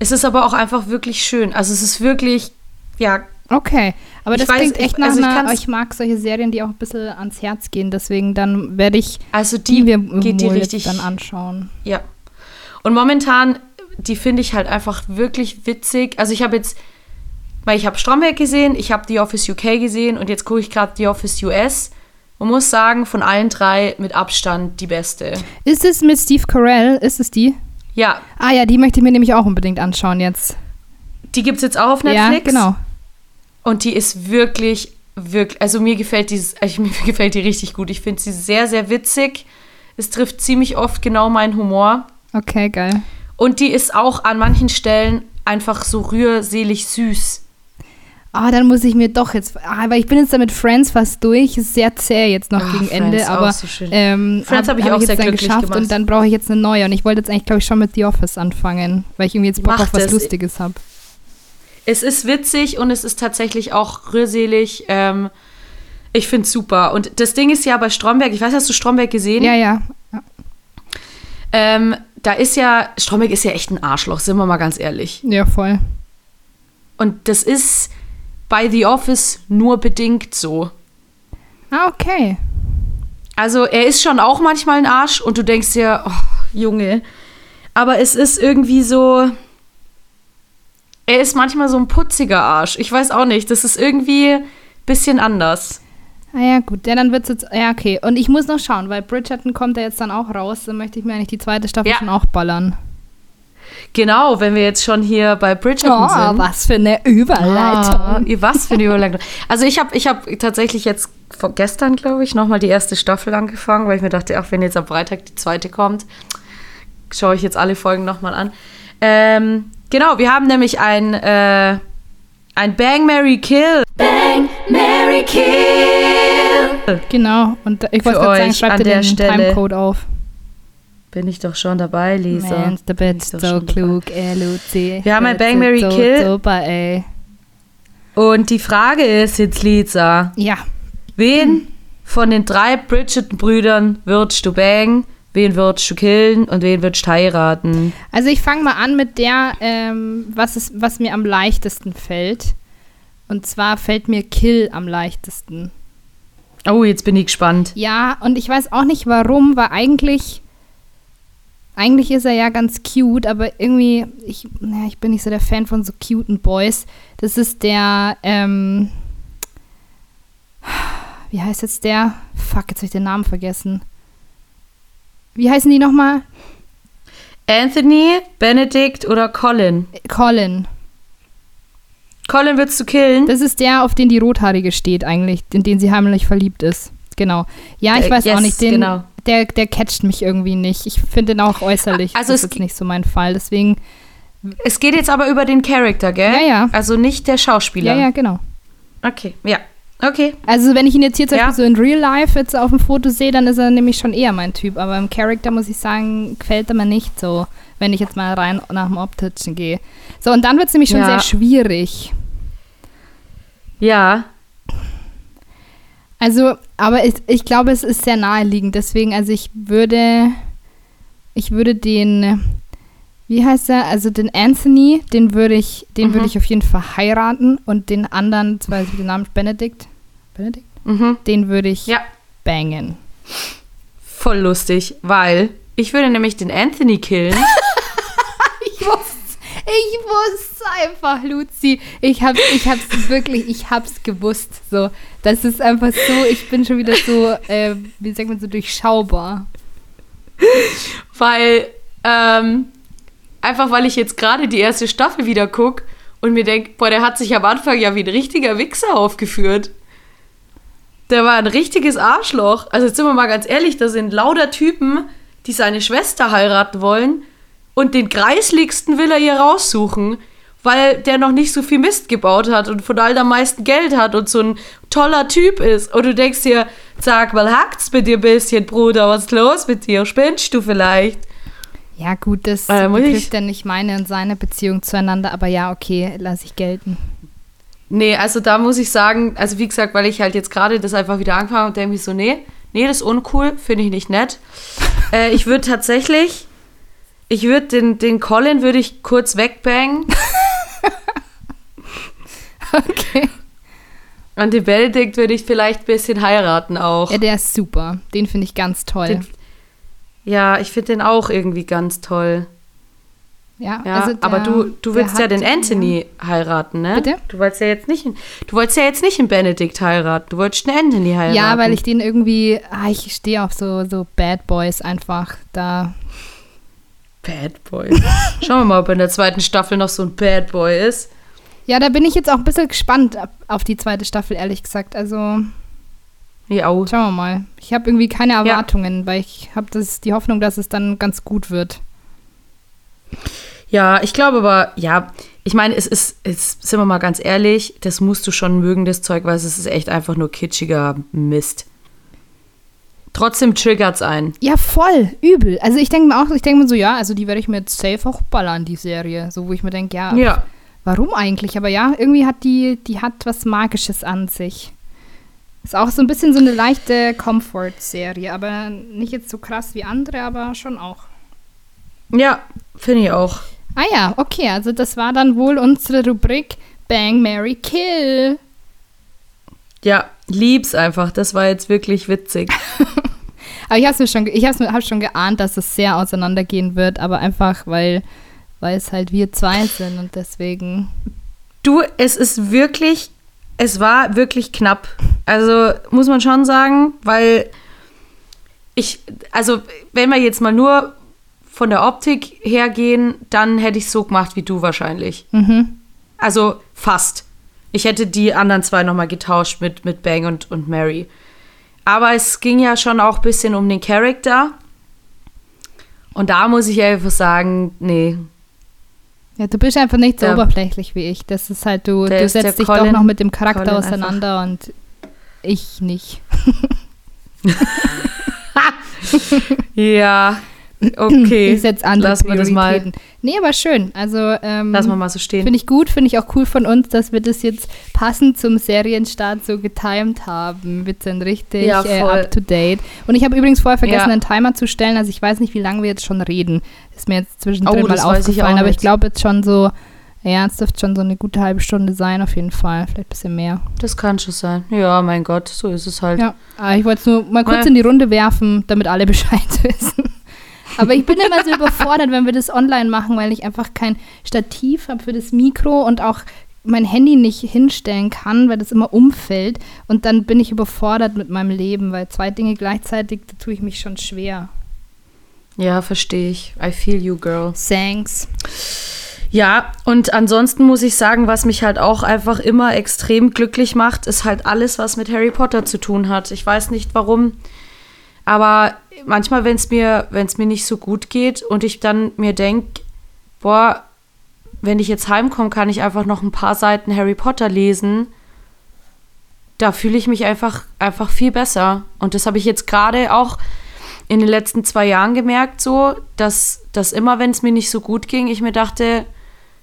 Es ist aber auch einfach wirklich schön. Also es ist wirklich, ja, Okay, aber Ich das weiß, klingt ich- echt nach also ich einer, kann's- ich mag solche Serien, die auch ein bisschen ans Herz gehen, deswegen dann werde ich also die die mir geht die richtig, dann anschauen. ja. Und momentan, die finde ich halt einfach wirklich witzig. Also ich habe jetzt, weil ich habe Stromberg gesehen, ich habe The Office UK gesehen und jetzt gucke ich gerade The Office US und muss sagen, von allen drei mit Abstand die beste. Ist es mit Steve Carell? Ist es die? Ja, Ah ja, die möchte ich mir nämlich auch unbedingt anschauen jetzt. die gibt es jetzt auch auf Netflix. Ja, genau. Und die ist wirklich, wirklich, also mir gefällt dieses, also mir gefällt die richtig gut. Ich finde sie sehr, sehr witzig. Es trifft ziemlich oft genau meinen Humor. Okay, geil. Und die ist auch an manchen Stellen einfach so rührselig süß. Ah, dann muss ich mir doch jetzt, ah, weil ich bin jetzt da mit Friends fast durch, ist sehr zäh jetzt noch Ah, gegen Friends, Ende, auch aber so schön. ähm, Friends hab ich auch jetzt sehr dann glücklich geschafft gemacht. und dann brauche ich jetzt eine neue und ich wollte jetzt eigentlich, glaube ich, schon mit The Office anfangen, weil ich irgendwie jetzt Bock Mach auf was das. Lustiges habe. Es ist witzig und es ist tatsächlich auch rührselig. Ähm, ich finde es super. Und das Ding ist ja bei Stromberg, ich weiß, hast du Stromberg gesehen? Ja, ja. Ähm, da ist ja, Stromberg ist ja echt ein Arschloch, sind wir mal ganz ehrlich. Ja, voll. Und das ist bei The Office nur bedingt so. Ah, okay. Also er ist schon auch manchmal ein Arsch und du denkst dir, oh, Junge. Aber es ist irgendwie so. Er ist manchmal so ein putziger Arsch. Ich weiß auch nicht. Das ist irgendwie ein bisschen anders. Ah ja, gut. Ja, dann wird's jetzt, ja, okay. Und ich muss noch schauen, weil Bridgerton kommt ja jetzt dann auch raus, dann möchte ich mir eigentlich die zweite Staffel Ja. schon auch ballern. Genau, wenn wir jetzt schon hier bei Bridgerton Oh, sind. was für eine Überleitung. Ah, was für eine Überleitung. Also ich habe ich hab tatsächlich jetzt vor gestern, glaube ich, nochmal die erste Staffel angefangen, weil ich mir dachte, ach, wenn jetzt am Freitag die zweite kommt, schaue ich jetzt alle Folgen nochmal an. Ähm, genau, wir haben nämlich ein, äh, ein Bang, Mary Kill. Bang, Mary Kill. Genau. Und ich wollte gerade sagen, euch schreibt an dir der den Stelle. Timecode auf. Bin ich doch schon dabei, Lisa. Bist ich doch so klug, LUC. Wir haben ein Bang, Mary so Kill. Super, ey. Und die Frage ist jetzt, Lisa, Ja. wen von den drei Bridgerton-Brüdern würdest du bang, wen würdest du killen und wen würdest du heiraten? Also ich fange mal an mit der, ähm, was, ist, was mir am leichtesten fällt. Und zwar fällt mir Kill am leichtesten. Oh, jetzt bin ich gespannt. Ja, und ich weiß auch nicht warum, weil eigentlich. Eigentlich ist er ja ganz cute, aber irgendwie, ich, naja, ich bin nicht so der Fan von so cuten Boys. Das ist der, ähm, wie heißt jetzt der? Fuck, jetzt habe ich den Namen vergessen. Wie heißen die nochmal? Anthony, Benedict oder Colin? Colin. Colin würdest du killen? Das ist der, auf den die Rothaarige steht eigentlich, in den sie heimlich verliebt ist. Genau. Ja, ich Äh, weiß auch yes, nicht, den, genau. der, der catcht mich irgendwie nicht. Ich finde den auch äußerlich. Also das ist nicht so mein Fall. Deswegen, Es geht jetzt aber über den Charakter, gell? Ja, ja. Also nicht der Schauspieler. ja, ja, genau. Okay, ja. Okay. Also wenn ich ihn jetzt hier zum Ja. Beispiel so in Real Life jetzt auf dem Foto sehe, dann ist er nämlich schon eher mein Typ. Aber im Charakter muss ich sagen, gefällt er mir nicht so, wenn ich jetzt mal rein nach dem Optischen gehe. So, und dann wird es nämlich schon Ja. sehr schwierig. Ja. Also, aber ich, ich glaube, es ist sehr naheliegend. Deswegen, also ich würde, ich würde den, wie heißt er? Also den Anthony, den würde ich, den Mhm. würde ich auf jeden Fall heiraten und den anderen, weiß ich den Namen, Benedikt, Benedikt, Mhm. den würde ich Ja. bangen. Voll lustig, weil ich würde nämlich den Anthony killen. Ich wusste, ich wusste einfach, Luzi. Ich hab's, ich hab's wirklich, ich hab's gewusst. So, das ist einfach so, ich bin schon wieder so, äh, wie sagt man so, durchschaubar. weil, ähm, einfach weil ich jetzt gerade die erste Staffel wieder gucke und mir denke, boah, der hat sich am Anfang ja wie ein richtiger Wichser aufgeführt. Der war ein richtiges Arschloch. Also jetzt sind wir mal ganz ehrlich, da sind lauter Typen, die seine Schwester heiraten wollen und den kreisligsten will er ihr raussuchen, weil der noch nicht so viel Mist gebaut hat und von all am meisten Geld hat und so ein toller Typ ist. Und du denkst dir, sag mal, hackt's mit dir ein bisschen, Bruder, was ist los mit dir? Spinnst du vielleicht? Ja, gut, das Äh, betrifft ja nicht meine und seine Beziehung zueinander, aber ja, okay, lasse ich gelten. Nee, also da muss ich sagen, also wie gesagt, weil ich halt jetzt gerade das einfach wieder angefangen habe und denke mich so, nee, nee, das ist uncool, finde ich nicht nett. äh, ich würde tatsächlich, ich würde den, den Colin würde ich kurz wegbangen Okay. und den Benedikt würde ich vielleicht ein bisschen heiraten auch. Ja, der ist super. Den finde ich ganz toll. Den- Ja, ich finde den auch irgendwie ganz toll. Ja, Ja, also der, aber du, du willst ja den Anthony heiraten, ne? Bitte? Du wolltest ja jetzt nicht, du wolltest ja jetzt nicht einen Benedikt heiraten, du wolltest einen Anthony heiraten. Ja, weil ich den irgendwie, ah, ich stehe auf so, so Bad Boys einfach. Da, Bad Boy. Schauen wir mal, ob in der zweiten Staffel noch so ein Bad Boy ist. ja, da bin ich jetzt auch ein bisschen gespannt auf die zweite Staffel, ehrlich gesagt. Also, Ja, au. schauen wir mal. Ich habe irgendwie keine Erwartungen, weil ich habe die Hoffnung, dass es dann ganz gut wird. Ja, ich glaube aber, ja, ich meine, es ist, es, sind wir mal ganz ehrlich, das musst du schon mögen, das Zeug, weil es ist echt einfach nur kitschiger Mist. Trotzdem triggert's ein. Ja, voll, übel. Also ich denke mir auch, ich denke mir so, ja, also die werde ich mir jetzt safe auch ballern, die Serie. So, wo ich mir denke, ja, Ja. warum eigentlich? Aber ja, irgendwie hat die, die hat was Magisches an sich. Ist auch so ein bisschen so eine leichte Comfort-Serie, aber nicht jetzt so krass wie andere, aber schon auch. Ja, finde ich auch. Ah ja, okay, also das war dann wohl unsere Rubrik Bang, Mary Kill. Ja, lieb's einfach. Das war jetzt wirklich witzig. Aber ich habe schon, ich hab's hab schon geahnt, dass es sehr auseinandergehen wird, aber einfach, weil, weil es halt wir zwei sind und deswegen. Du, es ist wirklich, es war wirklich knapp. Also muss man schon sagen, weil ich, also wenn wir jetzt mal nur von der Optik hergehen, dann hätte ich so gemacht wie du wahrscheinlich. Mhm. Also fast. Ich hätte die anderen zwei nochmal getauscht mit, mit Bang und, und Mary. Aber es ging ja schon auch ein bisschen um den Charakter. Und da muss ich einfach sagen, nee, Ja, du bist einfach nicht so Der- oberflächlich wie ich. Das ist halt, du, du setzt dich Colin- doch noch mit dem Charakter Colin auseinander und ich nicht. ja, okay. Ich setze andere Lassen wir das mal. Prioritäten. Nee, aber schön. Also, ähm, Lass mal mal so stehen. Finde ich gut, finde ich auch cool von uns, dass wir das jetzt passend zum Serienstart so getimed haben. Wir sind richtig Ja, äh, up to date. Und ich habe übrigens vorher vergessen, Ja. einen Timer zu stellen. Also ich weiß nicht, wie lange wir jetzt schon reden. Ist mir jetzt zwischendrin Oh, mal ich aufgefallen, aber ich glaube jetzt schon so Ja, es dürfte schon so eine gute halbe Stunde sein, auf jeden Fall. Vielleicht ein bisschen mehr. Das kann schon sein. Ja, mein Gott, so ist es halt. Ja, aber ich wollte es nur mal kurz Ja. in die Runde werfen, damit alle Bescheid wissen. Aber ich bin immer so überfordert, wenn wir das online machen, weil ich einfach kein Stativ habe für das Mikro und auch mein Handy nicht hinstellen kann, weil das immer umfällt. Und dann bin ich überfordert mit meinem Leben, weil zwei Dinge gleichzeitig, da tue ich mich schon schwer. Ja, verstehe ich. I feel you, girl. Thanks. Ja, und ansonsten muss ich sagen, was mich halt auch einfach immer extrem glücklich macht, ist halt alles, was mit Harry Potter zu tun hat. Ich weiß nicht warum, aber manchmal, wenn es mir, wenn es mir nicht so gut geht und ich dann mir denke, boah, wenn ich jetzt heimkomme, kann ich einfach noch ein paar Seiten Harry Potter lesen. Da fühle ich mich einfach, einfach viel besser. Und das habe ich jetzt gerade auch in den letzten zwei Jahren gemerkt, so, dass, dass immer, wenn es mir nicht so gut ging, ich mir dachte,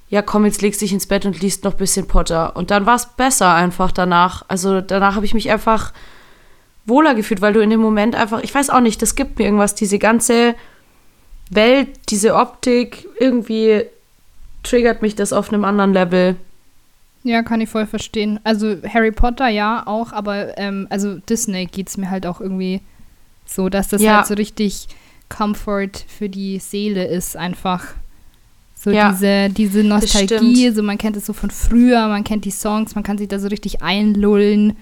ja komm, jetzt legst dich ins Bett und liest noch ein bisschen Potter. Und dann war es besser einfach danach. Also danach habe ich mich einfach wohler gefühlt, weil du in dem Moment einfach, ich weiß auch nicht, das gibt mir irgendwas, diese ganze Welt, diese Optik, irgendwie triggert mich das auf einem anderen Level. Ja, kann ich voll verstehen. Also Harry Potter ja auch, aber ähm, also Disney geht es mir halt auch irgendwie so, dass das Ja. halt so richtig Comfort für die Seele ist einfach. So Ja, diese, diese Nostalgie, so man kennt es so von früher, man kennt die Songs, man kann sich da so richtig einlullen.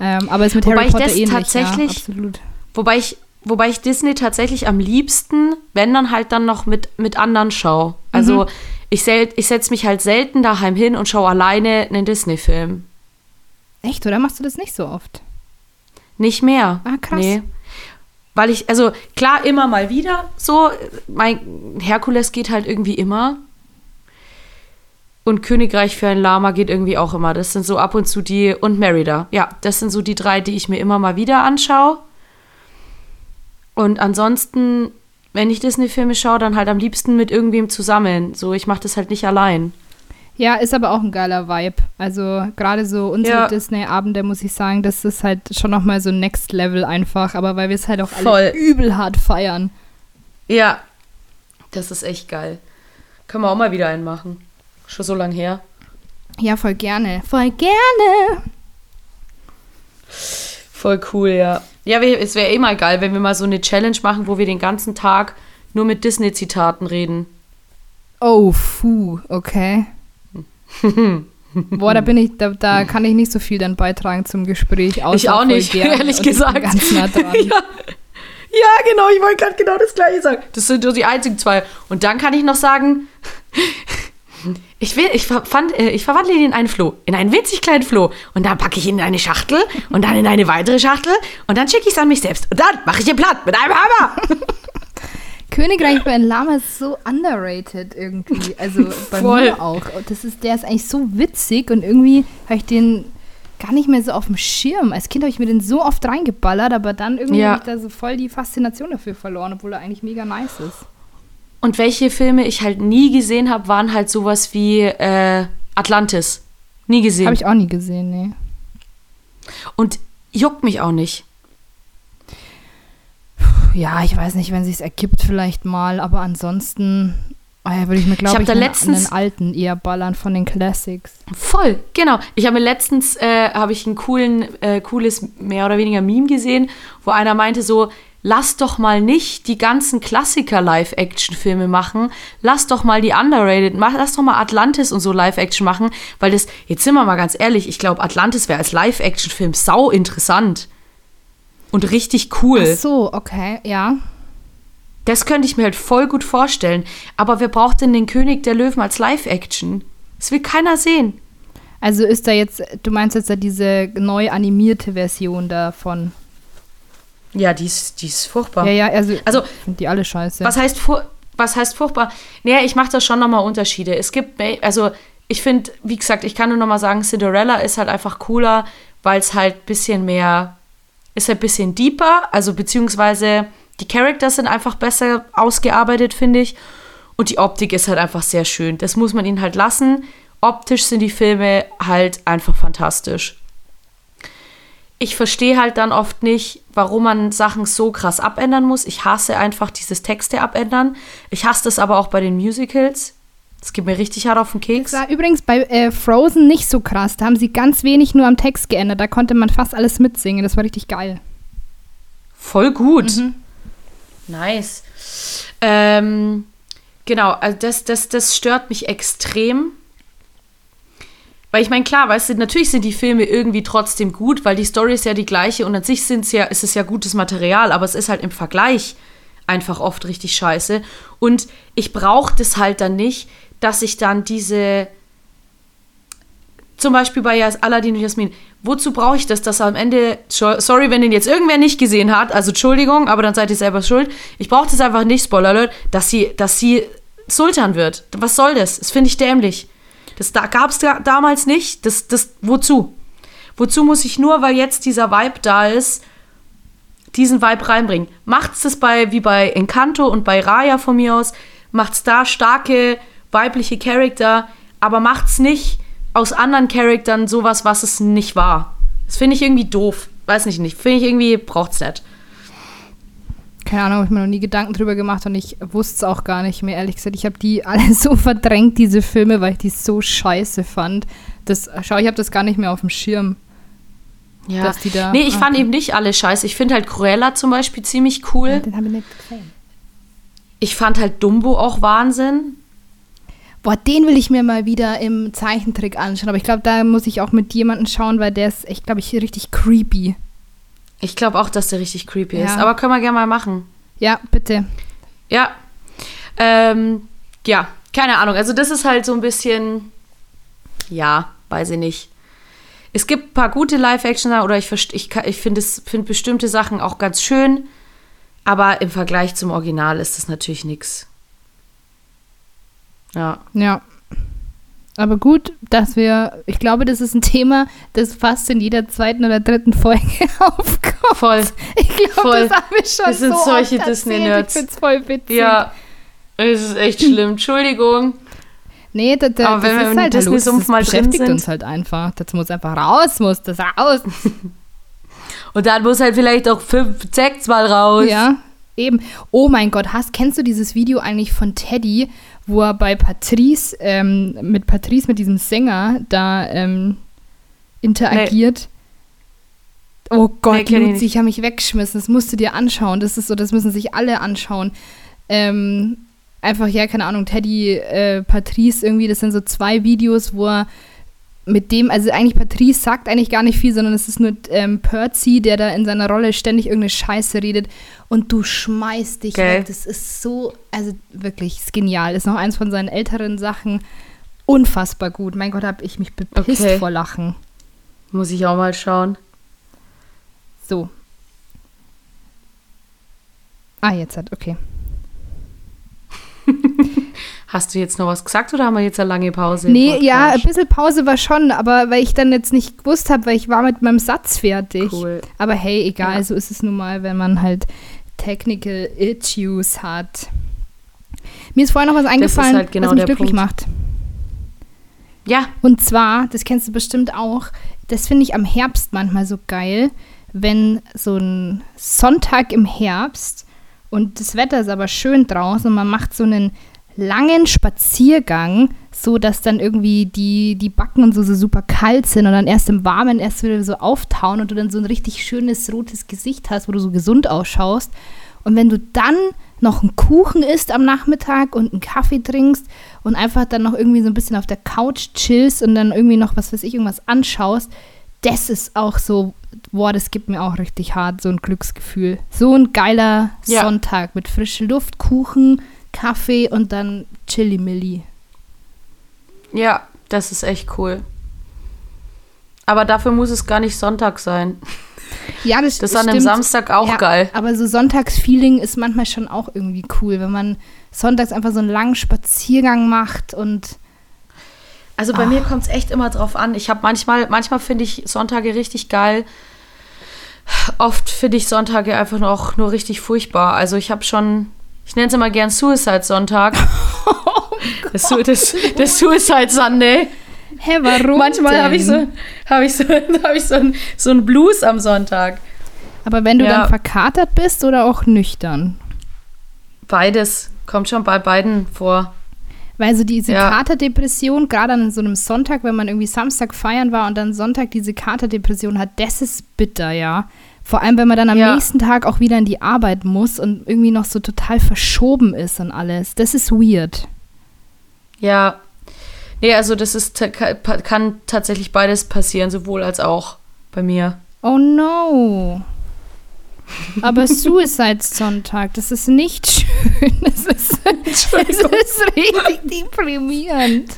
Ähm, aber es ist mit Wobei Harry ich Potter das ähnlich, tatsächlich- ja, absolut. Wobei ich, wobei ich Disney tatsächlich am liebsten, wenn dann halt dann noch mit, mit anderen schaue. Also ich, sel- ich setze mich halt selten daheim hin und schaue alleine einen Disney-Film. Echt, oder machst du das nicht so oft? Nicht mehr. Ah, krass. Nee. Weil ich, also klar, immer mal wieder so. Mein Herkules geht halt irgendwie immer. Und Königreich für ein Lama geht irgendwie auch immer. Das sind so ab und zu die. Und Merida. Ja, das sind so die drei, die ich mir immer mal wieder anschaue. Und ansonsten, wenn ich Disney-Filme schaue, dann halt am liebsten mit irgendwem zusammen. So, ich mache das halt nicht allein. Ja, ist aber auch ein geiler Vibe. Also gerade so unsere Ja. Disney-Abende, muss ich sagen, das ist halt schon nochmal so Next Level einfach, aber weil wir es halt auch alle Voll. übel hart feiern. Ja, das ist echt geil. Können wir auch mal wieder einen machen. Schon so lang her. Ja, voll gerne. Voll gerne. Voll cool, ja. Ja, es wäre eh mal geil, wenn wir mal so eine Challenge machen, wo wir den ganzen Tag nur mit Disney-Zitaten reden. Oh, puh, okay. Boah, da bin ich, da, da kann ich nicht so viel dann beitragen zum Gespräch. außer Ich auch nicht, ehrlich gesagt. Ganz nah dran. ja. ja, genau, ich wollte gerade genau das gleiche sagen. Das sind nur die einzigen zwei. Und dann kann ich noch sagen, ich, will, ich, fand, äh, ich verwandle ihn in einen Floh, in einen winzig kleinen Floh. Und dann packe ich ihn in eine Schachtel und dann in eine weitere Schachtel und dann schicke ich es an mich selbst. Und dann mache ich den platt mit einem Hammer. Königreich ein Lama ist so underrated irgendwie. Also bei Voll. mir auch. Das ist, der ist eigentlich so witzig und irgendwie habe ich den gar nicht mehr so auf dem Schirm. Als Kind habe ich mir den so oft reingeballert, aber dann irgendwie Ja. habe ich da so voll die Faszination dafür verloren, obwohl er eigentlich mega nice ist. Und welche Filme ich halt nie gesehen habe, waren halt sowas wie äh, Atlantis. Nie gesehen. Habe ich auch nie gesehen, nee. Und juckt mich auch nicht. Ja, ich weiß nicht, wenn sich's ergibt, vielleicht mal, aber ansonsten ah würde ich mir, glaube ich, da einen, letztens- einen alten eher ballern von den Classics. Voll, genau. Ich habe mir letztens äh, habe ich ein coolen, äh, cooles mehr oder weniger Meme gesehen, wo einer meinte so, lass doch mal nicht die ganzen Klassiker Live-Action-Filme machen, lass doch mal die underrated, mach, lass doch mal Atlantis und so Live-Action machen, weil das, jetzt sind wir mal ganz ehrlich, ich glaube Atlantis wäre als Live-Action-Film sau interessant und richtig cool. Ach so, okay, ja. Das könnte ich mir halt voll gut vorstellen. Aber wer braucht denn den König der Löwen als Live-Action? Das will keiner sehen. Also ist da jetzt, du meinst jetzt da diese neu animierte Version davon? Ja, die ist, die ist furchtbar. Ja, ja, also, Also, die alle scheiße. Was heißt, fur was heißt furchtbar? Naja, ich mache da schon nochmal Unterschiede. Es gibt, also ich finde, wie gesagt, ich kann nur nochmal sagen, Cinderella ist halt einfach cooler, weil es halt ein bisschen mehr, ist halt ein bisschen deeper, also beziehungsweise die Characters sind einfach besser ausgearbeitet, finde ich. Und die Optik ist halt einfach sehr schön. Das muss man ihnen halt lassen. Optisch sind die Filme halt einfach fantastisch. Ich verstehe halt dann oft nicht, warum man Sachen so krass abändern muss. Ich hasse einfach dieses Texte abändern. Ich hasse das aber auch bei den Musicals. Das geht mir richtig hart auf den Keks. Das war übrigens bei äh, Frozen nicht so krass. Da haben sie ganz wenig nur am Text geändert. Da konnte man fast alles mitsingen. Das war richtig geil. Voll gut. Nice. Ähm, genau, also das, das, das stört mich extrem. Weil ich meine, klar, weißt du, natürlich sind die Filme irgendwie trotzdem gut, weil die Story ist ja die gleiche und an sich sind's ja, ist es ja gutes Material, aber es ist halt im Vergleich einfach oft richtig scheiße. Und ich brauche das halt dann nicht, dass ich dann diese, zum Beispiel bei Aladdin und Jasmin, wozu brauche ich das, dass am Ende, sorry, wenn den jetzt irgendwer nicht gesehen hat, also Entschuldigung, aber dann seid ihr selber schuld. Ich brauche das einfach nicht, Spoiler Alert, dass sie, dass sie Sultan wird. Was soll das? Das finde ich dämlich. Das da, gab es da, damals nicht. Das, das, wozu? Wozu muss ich nur, weil jetzt dieser Vibe da ist, diesen Vibe reinbringen? Macht's das bei, wie bei Encanto und bei Raya von mir aus, macht's da starke weibliche Charakter, aber macht's nicht aus anderen Charaktern sowas, was es nicht war. Das finde ich irgendwie doof. Weiß nicht, nicht. Finde ich irgendwie, braucht's nicht. Keine Ahnung, habe ich mir noch nie Gedanken drüber gemacht und ich wusste es auch gar nicht mehr, ehrlich gesagt. Ich habe die alle so verdrängt, diese Filme, weil ich die so scheiße fand. Das, schau, ich habe das gar nicht mehr auf dem Schirm. Ja. Dass die da- nee, ich fand okay. eben nicht alle scheiße. Ich finde halt Cruella zum Beispiel ziemlich cool. Den habe ich nicht gesehen. Ich fand halt Dumbo auch Wahnsinn. Boah, den will ich mir mal wieder im Zeichentrick anschauen. Aber ich glaube, da muss ich auch mit jemandem schauen, weil der ist echt, glaube ich, richtig creepy. Ich glaube auch, dass der richtig creepy Ja. ist. Aber können wir gerne mal machen. Ja, bitte. Ja. Ähm, ja, keine Ahnung. Also das ist halt so ein bisschen, ja, weiß ich nicht. Es gibt ein paar gute Live-Action oder ich, ich, ich finde finde bestimmte Sachen auch ganz schön, aber im Vergleich zum Original ist das natürlich nichts. Ja. Ja. Aber gut, dass wir, ich glaube, das ist ein Thema, das fast in jeder zweiten oder dritten Folge aufkommt. Voll. Ich glaube, das haben wir schon Wir sind so solche Disney-Nerds. Ich find's voll witzig. Ja. Es ist echt schlimm. Entschuldigung. Nee, das, das, Aber wenn das wir ist im halt Disney-Sumpf das mal drin beschäftigt sind. uns halt einfach. Das muss einfach raus, muss das raus. Und dann muss halt vielleicht auch fünf, sechs Mal raus. Ja, eben. Oh mein Gott, hast, kennst du dieses Video eigentlich von Teddy, wo er bei Patrice, ähm, mit Patrice, mit diesem Sänger, da ähm, interagiert? Oh Gott, Nee, Luzi, ich habe mich weggeschmissen. Das musst du dir anschauen. Das ist so, das müssen sich alle anschauen. Ähm, einfach, ja, keine Ahnung, Teddy, äh, Patrice irgendwie, das sind so zwei Videos, wo er mit dem, also eigentlich Patrice sagt eigentlich gar nicht viel, sondern es ist nur ähm, Percy, der da in seiner Rolle ständig irgendeine Scheiße redet und du schmeißt dich Geil. weg. Das ist so, also wirklich, ist genial. Ist noch eins von seinen älteren Sachen. Unfassbar gut. Mein Gott, habe ich mich bepisst Okay. vor Lachen. Muss ich auch mal schauen. So. Ah, jetzt hat, okay. Hast du jetzt noch was gesagt oder haben wir jetzt eine lange Pause? Nee, ja, ein bisschen Pause war schon, aber weil ich dann jetzt nicht gewusst habe, weil ich war mit meinem Satz fertig. Cool. Aber hey, egal, Ja. so ist es nun mal, wenn man halt Technical Issues hat. Mir ist vorher noch was eingefallen, halt genau was mich glücklich Punkt. macht. Ja, Und zwar, das kennst du bestimmt auch, das finde ich am Herbst manchmal so geil, wenn so ein Sonntag im Herbst und das Wetter ist aber schön draußen und man macht so einen langen Spaziergang, so dass dann irgendwie die, die Backen und so, so super kalt sind und dann erst im Warmen erst wieder so auftauen und du dann so ein richtig schönes rotes Gesicht hast, wo du so gesund ausschaust. Und wenn du dann noch einen Kuchen isst am Nachmittag und einen Kaffee trinkst und einfach dann noch irgendwie so ein bisschen auf der Couch chillst und dann irgendwie noch, was weiß ich, irgendwas anschaust, das ist auch so, boah, das gibt mir auch richtig hart, so ein Glücksgefühl. So ein geiler Ja. Sonntag mit frischer Luft, Kuchen, Kaffee und dann Chili-Milli. ja, das ist echt cool. Aber dafür muss es gar nicht Sonntag sein. Ja, das, Das ist an einem stimmt. Samstag auch ja, geil. Aber so Sonntagsfeeling ist manchmal schon auch irgendwie cool, wenn man sonntags einfach so einen langen Spaziergang macht und Also bei mir kommt es echt immer drauf an. Ich habe manchmal, manchmal finde ich Sonntage richtig geil. Oft finde ich Sonntage einfach noch nur richtig furchtbar. Also ich habe schon, ich nenne es immer gern Suicide Sonntag. das, das, das Suicide Sunday. Hä, warum? Manchmal habe ich so, habe ich so, habe ich so ein, so ein Blues am Sonntag. Aber wenn du Ja. dann verkatert bist oder auch nüchtern? Beides kommt schon bei beiden vor. Weil so diese Ja. Katerdepression, gerade an so einem Sonntag, wenn man irgendwie Samstag feiern war und dann Sonntag diese Katerdepression hat, das ist bitter, ja. Vor allem, wenn man dann am Ja. nächsten Tag auch wieder in die Arbeit muss und irgendwie noch so total verschoben ist und alles. Das ist weird. Ja. Nee, also das ist kann tatsächlich beides passieren, sowohl als auch bei mir. Oh no. Aber Suicide Sonntag, das ist nicht schön. Das ist, das ist richtig deprimierend.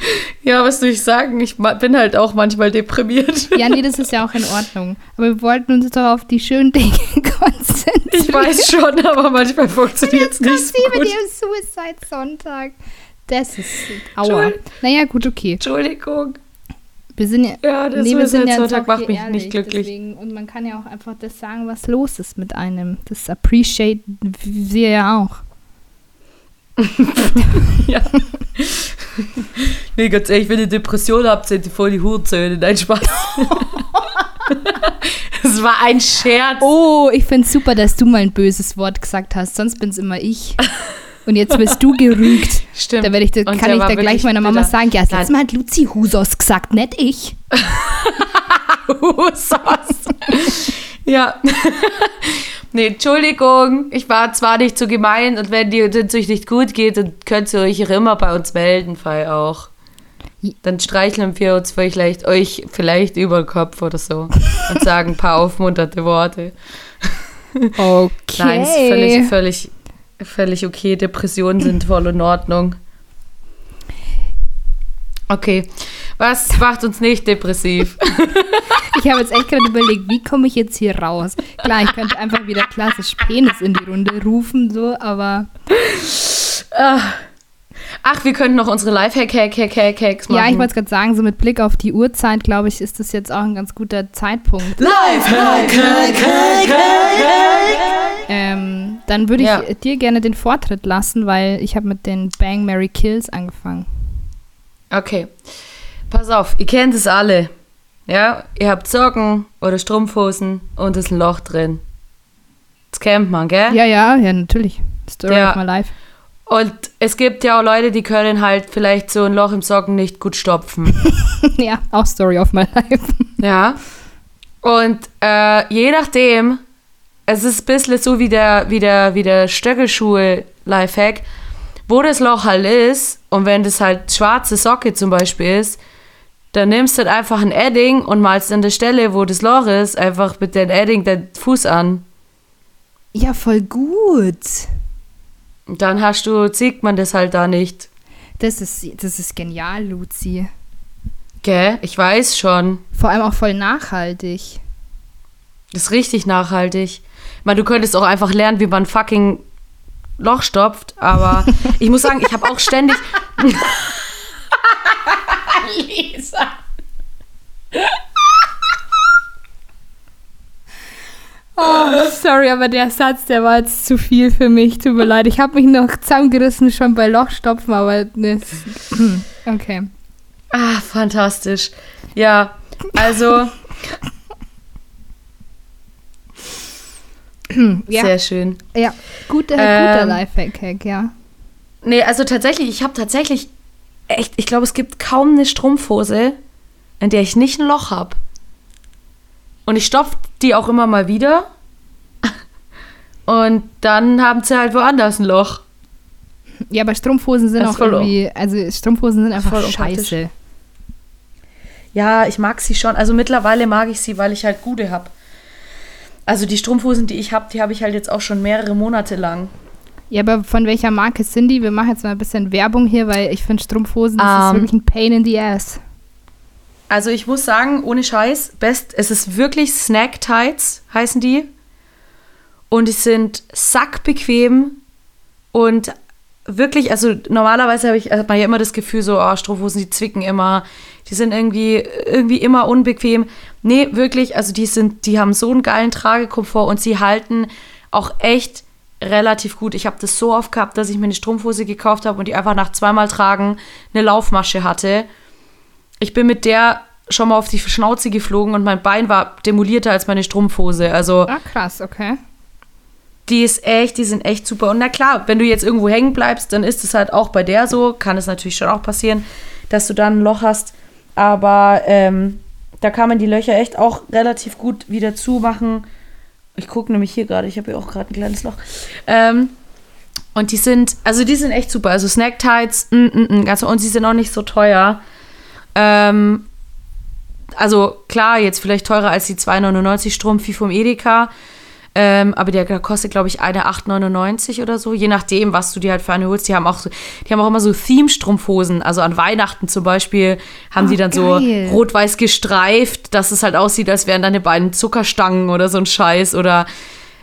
Ja, was soll ich sagen? Ich bin halt auch manchmal deprimiert. Ja, nee, das ist ja auch in Ordnung. Aber wir wollten uns doch auf die schönen Dinge konzentrieren. Ich weiß schon, aber manchmal funktioniert es Jetzt kommt nicht sie mit ihrem Suicide Sonntag. Das ist aua. Naja, gut, okay. Entschuldigung. Wir sind ja, Ja, der nee, Suicide-Sonntag macht mich ehrlich, nicht glücklich. Deswegen, und man kann ja auch einfach das sagen, was los ist mit einem. Das appreciate wir ja auch. Ja. nee, ganz ehrlich, wenn ihr Depression habt, seid ihr voll die Hurenzöhne. Nein, Spaß. Es war ein Scherz. Oh, ich finde es super, dass du mal ein böses Wort gesagt hast. Sonst bin es immer ich. Und jetzt wirst du gerügt. Stimmt. Da werde ich, da kann ich da gleich meiner Mama bitter. sagen, ja, das letzte Mal hat Luzi Husos gesagt, nicht ich. Husos. ja. Nee, Entschuldigung. Ich war zwar nicht so gemein und wenn dir es euch nicht gut geht, dann könnt ihr euch auch immer bei uns melden, Fall auch. Dann streicheln wir uns vielleicht euch vielleicht über den Kopf oder so und sagen ein paar aufmunternde Worte. Okay. Nein, ist völlig, völlig, völlig okay. Depressionen sind voll in Ordnung. Okay. Was macht uns nicht depressiv? Ich habe jetzt echt gerade überlegt, wie komme ich jetzt hier raus? Klar, ich könnte einfach wieder klassisch Penis in die Runde rufen, so, aber Ach, wir könnten noch unsere Lifehack-Hack-Hack-Hacks machen. ja, ich wollte es gerade sagen, so mit Blick auf die Uhrzeit, glaube ich, ist das jetzt auch ein ganz guter Zeitpunkt. Ähm, dann würde ich Ja. dir gerne den Vortritt lassen, weil ich habe mit den Bang Mary Kills angefangen. Okay. Pass auf, ihr kennt es alle. Ja, ihr habt Socken oder Strumpfhosen und es ist ein Loch drin. Das kennt man, gell? Ja, ja, ja, natürlich. Story Ja. of my life. Und es gibt ja auch Leute, die können halt vielleicht so ein Loch im Socken nicht gut stopfen. ja, auch Story of my life. Ja. Und äh, je nachdem, es ist ein bisschen so wie der, wie der, wie der Stöckelschuhe-Lifehack, wo das Loch halt ist und wenn das halt schwarze Socke zum Beispiel ist, dann nimmst du halt einfach ein Edding und malst an der Stelle, wo das Loch ist, einfach mit dem Edding den Fuß an. Ja, voll gut. Und dann hast du, sieht man das halt da nicht. Das ist, das ist genial, Luzi. Gell? Ich weiß schon. Vor allem auch voll nachhaltig. Das ist richtig nachhaltig. Ich meine, du könntest auch einfach lernen, wie man fucking Loch stopft, aber ich muss sagen, ich habe auch ständig. Lisa. Oh, sorry, aber der Satz, der war jetzt zu viel für mich. Tut mir leid. Ich habe mich noch zusammengerissen schon bei Lochstopfen, aber das. Okay. Ah, fantastisch. Ja, also Ja, sehr schön. ja. Guter, guter Ähm, Lifehack, ja. Nee, also tatsächlich, ich habe tatsächlich echt, ich glaube, es gibt kaum eine Strumpfhose, in der ich nicht ein Loch habe. Und ich stopfe die auch immer mal wieder. Und dann haben sie halt woanders ein Loch. Ja, aber Strumpfhosen sind Das auch irgendwie. Also, Strumpfhosen sind einfach voll scheiße. Ja, ich mag sie schon. Also mittlerweile mag ich sie, weil ich halt gute habe. Also die Strumpfhosen, die ich habe, die habe ich halt jetzt auch schon mehrere Monate lang. Ja, aber von welcher Marke sind die? Wir machen jetzt mal ein bisschen Werbung hier, weil ich finde Strumpfhosen, das ist Ähm. wirklich ein Pain in the ass. Also ich muss sagen, ohne Scheiß, best, es ist wirklich Snack Tights, heißen die. Und die sind sackbequem und wirklich, also normalerweise habe ich, hat man ja immer das Gefühl so, oh, Strumpfhosen, die zwicken immer, die sind irgendwie, irgendwie immer unbequem. Nee, wirklich, also die sind, die haben so einen geilen Tragekomfort und sie halten auch echt relativ gut. Ich habe das so oft gehabt, dass ich mir eine Strumpfhose gekauft habe und die einfach nach zweimal Tragen eine Laufmasche hatte. Ich bin mit der schon mal auf die Schnauze geflogen und mein Bein war demolierter als meine Strumpfhose. Also Ah, krass, okay. Die ist echt, die sind echt super. Und na klar, wenn du jetzt irgendwo hängen bleibst, dann ist es halt auch bei der so. Kann es natürlich schon auch passieren, dass du dann ein Loch hast. Aber ähm, da kann man die Löcher echt auch relativ gut wieder zumachen. Ich gucke nämlich hier gerade, ich habe hier auch gerade ein kleines Loch. Ähm, und die sind, also die sind echt super. Also Snack Tights, mm, mm, mm, ganz, und sie sind auch nicht so teuer. Ähm, also klar, jetzt vielleicht teurer als die 2,99 Strumpfi vom Edeka. Ähm, aber der kostet, glaube ich, eine 8,99 oder so, je nachdem, was du dir halt für eine holst. Die haben auch, so, die haben auch immer so Theme-Strumpfhosen. Also an Weihnachten zum Beispiel haben Oh, die dann geil. so rot-weiß gestreift, dass es halt aussieht, als wären deine beiden Zuckerstangen oder so ein Scheiß. Oder,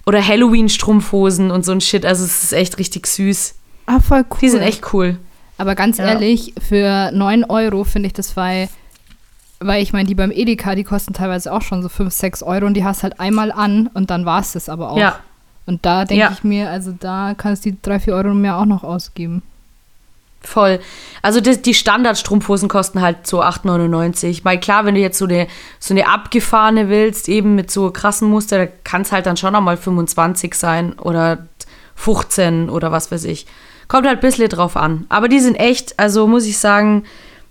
oder Halloween-Strumpfhosen und so ein Shit. Also es ist echt richtig süß. Ah, voll cool. Die sind echt cool. Aber ganz Ja. ehrlich, für 9 Euro finde ich das, weil, weil ich meine, die beim Edeka, die kosten teilweise auch schon so 5, 6 Euro und die hast halt einmal an und dann war es das aber auch. Ja. Und da denke Ja. ich mir, also da kannst du die 3, 4 Euro mehr auch noch ausgeben. Voll. Also die, die Standardstrumpfhosen kosten halt so 8,99. Weil klar, wenn du jetzt so eine, so eine abgefahrene willst, eben mit so krassen Muster, da kann es halt dann schon nochmal 25 sein oder 15 oder was weiß ich. Kommt halt ein bisschen drauf an. Aber die sind echt, also muss ich sagen,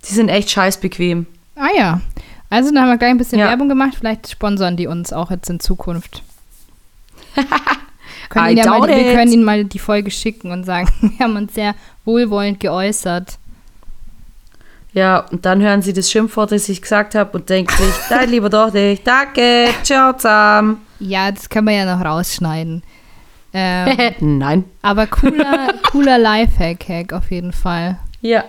die sind echt scheiß bequem. Ah ja. Also dann haben wir gleich ein bisschen Ja. Werbung gemacht. Vielleicht sponsern die uns auch jetzt in Zukunft. können ja mal, wir können ihnen mal die Folge schicken und sagen, wir haben uns sehr wohlwollend geäußert. Ja, und dann hören sie das Schimpfwort, das ich gesagt habe und denken sich, dein lieber doch nicht, danke, ciao zusammen. Ja, das können wir ja noch rausschneiden. Ähm, Nein. aber cooler, cooler Lifehack-Hack auf jeden Fall. Ja.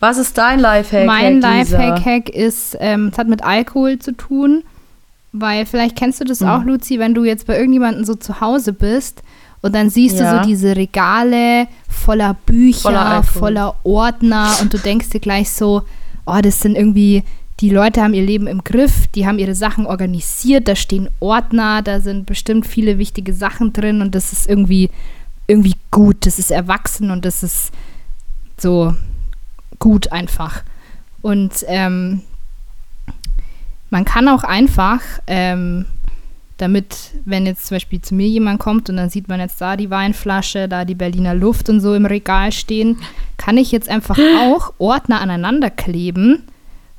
Was ist dein Lifehack? mein? Lifehack-Hack ist, ähm, es hat mit Alkohol zu tun, weil vielleicht kennst du das Mhm. auch, Luzi, wenn du jetzt bei irgendjemandem so zu Hause bist und dann siehst Ja. du so diese Regale voller Bücher, Voller voller. Ordner und du denkst dir gleich so, oh, das sind irgendwie, die Leute haben ihr Leben im Griff, die haben ihre Sachen organisiert, da stehen Ordner, da sind bestimmt viele wichtige Sachen drin und das ist irgendwie, irgendwie gut, das ist erwachsen und das ist so gut einfach. Und ähm, man kann auch einfach, ähm, damit, wenn jetzt zum Beispiel zu mir jemand kommt und dann sieht man jetzt da die Weinflasche, da die Berliner Luft und so im Regal stehen, kann ich jetzt einfach auch Ordner aneinander kleben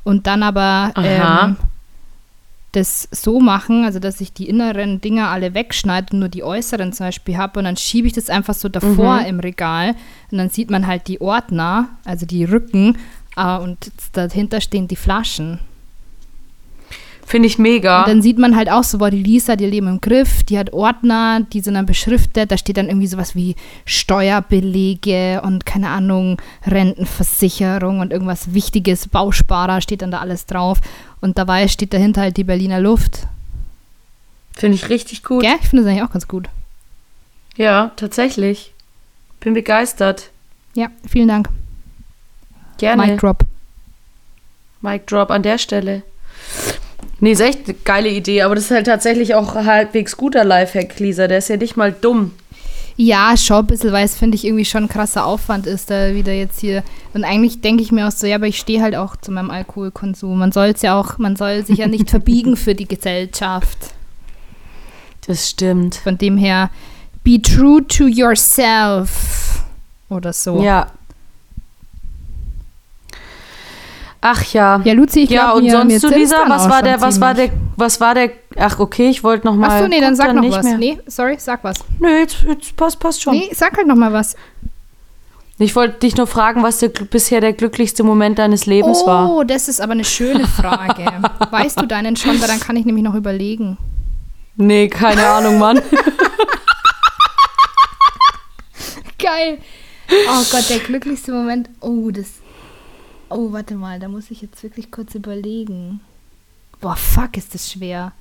und dann aber ähm, das so machen, also dass ich die inneren Dinger alle wegschneide und nur die äußeren zum Beispiel habe und dann schiebe ich das einfach so davor Mhm. im Regal und dann sieht man halt die Ordner, also die Rücken äh, und dahinter stehen die Flaschen. Finde ich mega. Und dann sieht man halt auch so, boah, die Lisa ihr Leben im Griff, die hat Ordner, die sind dann beschriftet, da steht dann irgendwie sowas wie Steuerbelege und keine Ahnung, Rentenversicherung und irgendwas Wichtiges, Bausparer steht dann da alles drauf. Und dabei steht dahinter halt die Berliner Luft. Finde ich richtig gut. Gell? Ich finde das eigentlich auch ganz gut. Ja, tatsächlich. Bin begeistert. Ja, vielen Dank. Gerne. Mic drop. Mic Drop an der Stelle. Nee, ist echt eine geile Idee, aber das ist halt tatsächlich auch halbwegs guter Lifehack, Lisa. Der ist ja nicht mal dumm. Ja, schon ein bisschen, weil es finde ich irgendwie schon ein krasser Aufwand ist, da wieder jetzt hier. Und eigentlich denke ich mir auch so, ja, aber ich stehe halt auch zu meinem Alkoholkonsum. Man soll es ja auch, man soll sich ja nicht verbiegen für die Gesellschaft. Das stimmt. Von dem her, be true to yourself. Oder so. Ja. Ach ja. Ja, Luzi, ich ja, glaube, und mir, sonst du, zimt's Lisa, was war der, was war der, was war der, ach okay, ich wollte noch mal. Achso, nee, dann sag noch nicht was. mehr. Nee, sorry, sag was. Nö, jetzt, jetzt passt, passt schon. Nee, sag halt noch mal was. Ich wollte dich nur fragen, was der, bisher der glücklichste Moment deines Lebens war. Oh, das ist aber eine schöne Frage. weißt du deinen schon, weil dann kann ich nämlich noch überlegen. Nee, keine Ahnung, Mann. Geil. Oh Gott, der glücklichste Moment. Oh, das. Oh, warte mal, da muss ich jetzt wirklich kurz überlegen. Boah, fuck, ist das schwer.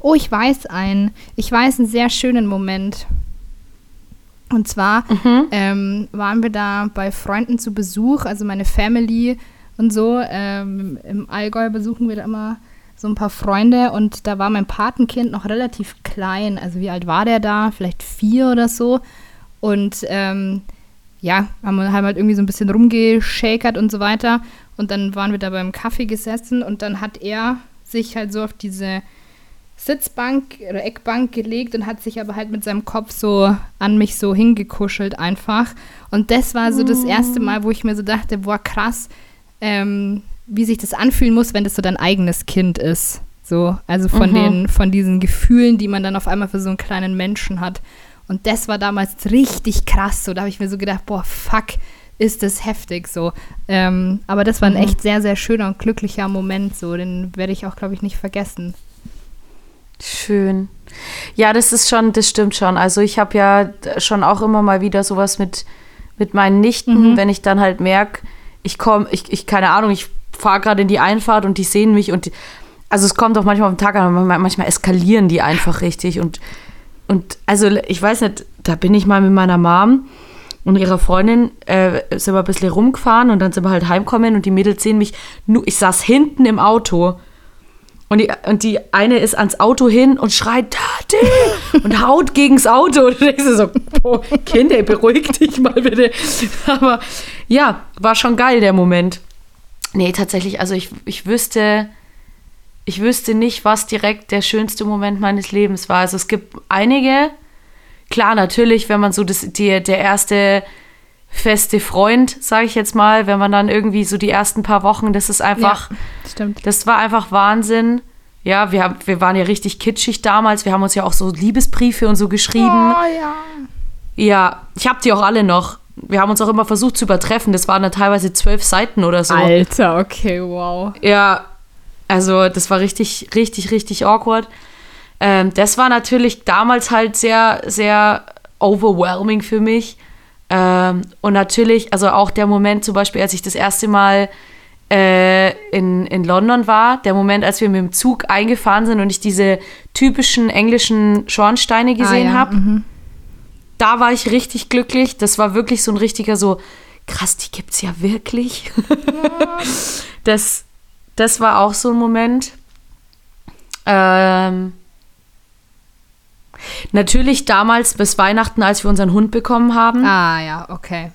Oh, ich weiß einen. Ich weiß einen sehr schönen Moment. Und zwar ähm, waren wir da bei Freunden zu Besuch, also meine Family und so. Ähm, Im Allgäu besuchen wir da immer so ein paar Freunde und da war mein Patenkind noch relativ klein. Also wie alt war der da? Vielleicht vier oder so. Und ähm, ja, haben wir halt irgendwie so ein bisschen rumgeschakert und so weiter. Und dann waren wir da beim Kaffee gesessen und dann hat er sich halt so auf diese Sitzbank oder Eckbank gelegt und hat sich aber halt mit seinem Kopf so an mich so hingekuschelt einfach. Und das war so das erste Mal, wo ich mir so dachte, boah, krass, ähm, wie sich das anfühlen muss, wenn das so dein eigenes Kind ist. So, also von Mhm. den, von diesen Gefühlen, die man dann auf einmal für so einen kleinen Menschen hat. Und das war damals richtig krass. So, da habe ich mir so gedacht, boah, fuck, ist das heftig so. Ähm, aber das war ein Mhm. echt sehr, sehr schöner und glücklicher Moment. So, den werde ich auch, glaube ich, nicht vergessen. Schön. Ja, das ist schon, das stimmt schon. Also ich habe ja schon auch immer mal wieder sowas mit, mit meinen Nichten, Mhm. wenn ich dann halt merke, ich komme, ich, ich, keine Ahnung, ich fahre gerade in die Einfahrt und die sehen mich und die, also es kommt auch manchmal auf den Tag an, manchmal eskalieren die einfach richtig und, und also ich weiß nicht, da bin ich mal mit meiner Mom und ihrer Freundin äh, sind wir ein bisschen rumgefahren und dann sind wir halt heimkommen und die Mädels sehen mich, nur, ich saß hinten im Auto und die, und die eine ist ans Auto hin und schreit, Tati! Und haut gegens Auto. Und dir so, boah, Kinder, beruhig dich mal bitte. Aber ja, war schon geil, der Moment. Nee, tatsächlich, also ich, ich wüsste, ich wüsste nicht, was direkt der schönste Moment meines Lebens war. Also es gibt einige, klar, natürlich, wenn man so das, die, der erste feste Freund, sage ich jetzt mal, wenn man dann irgendwie so die ersten paar Wochen, das ist einfach, Stimmt. das war einfach Wahnsinn. Ja, wir, haben, wir waren ja richtig kitschig damals. Wir haben uns ja auch so Liebesbriefe und so geschrieben. ja. Ja, ich habe die auch alle noch. Wir haben uns auch immer versucht zu übertreffen. Das waren dann teilweise zwölf Seiten oder so. Alter, okay, wow. Ja, also das war richtig, richtig, richtig awkward. Ähm, das war natürlich damals halt sehr, sehr overwhelming für mich. Ähm, und natürlich, also auch der Moment zum Beispiel, als ich das erste Mal äh, in, in London war, der Moment, als wir mit dem Zug eingefahren sind und ich diese typischen englischen Schornsteine gesehen ah, ja. habe mhm. da war ich richtig glücklich. Das war wirklich so ein richtiger so, krass, die gibt's ja wirklich. das, das war auch so ein Moment. Ähm, natürlich damals bis Weihnachten, als wir unseren Hund bekommen haben. Ah, ja, okay.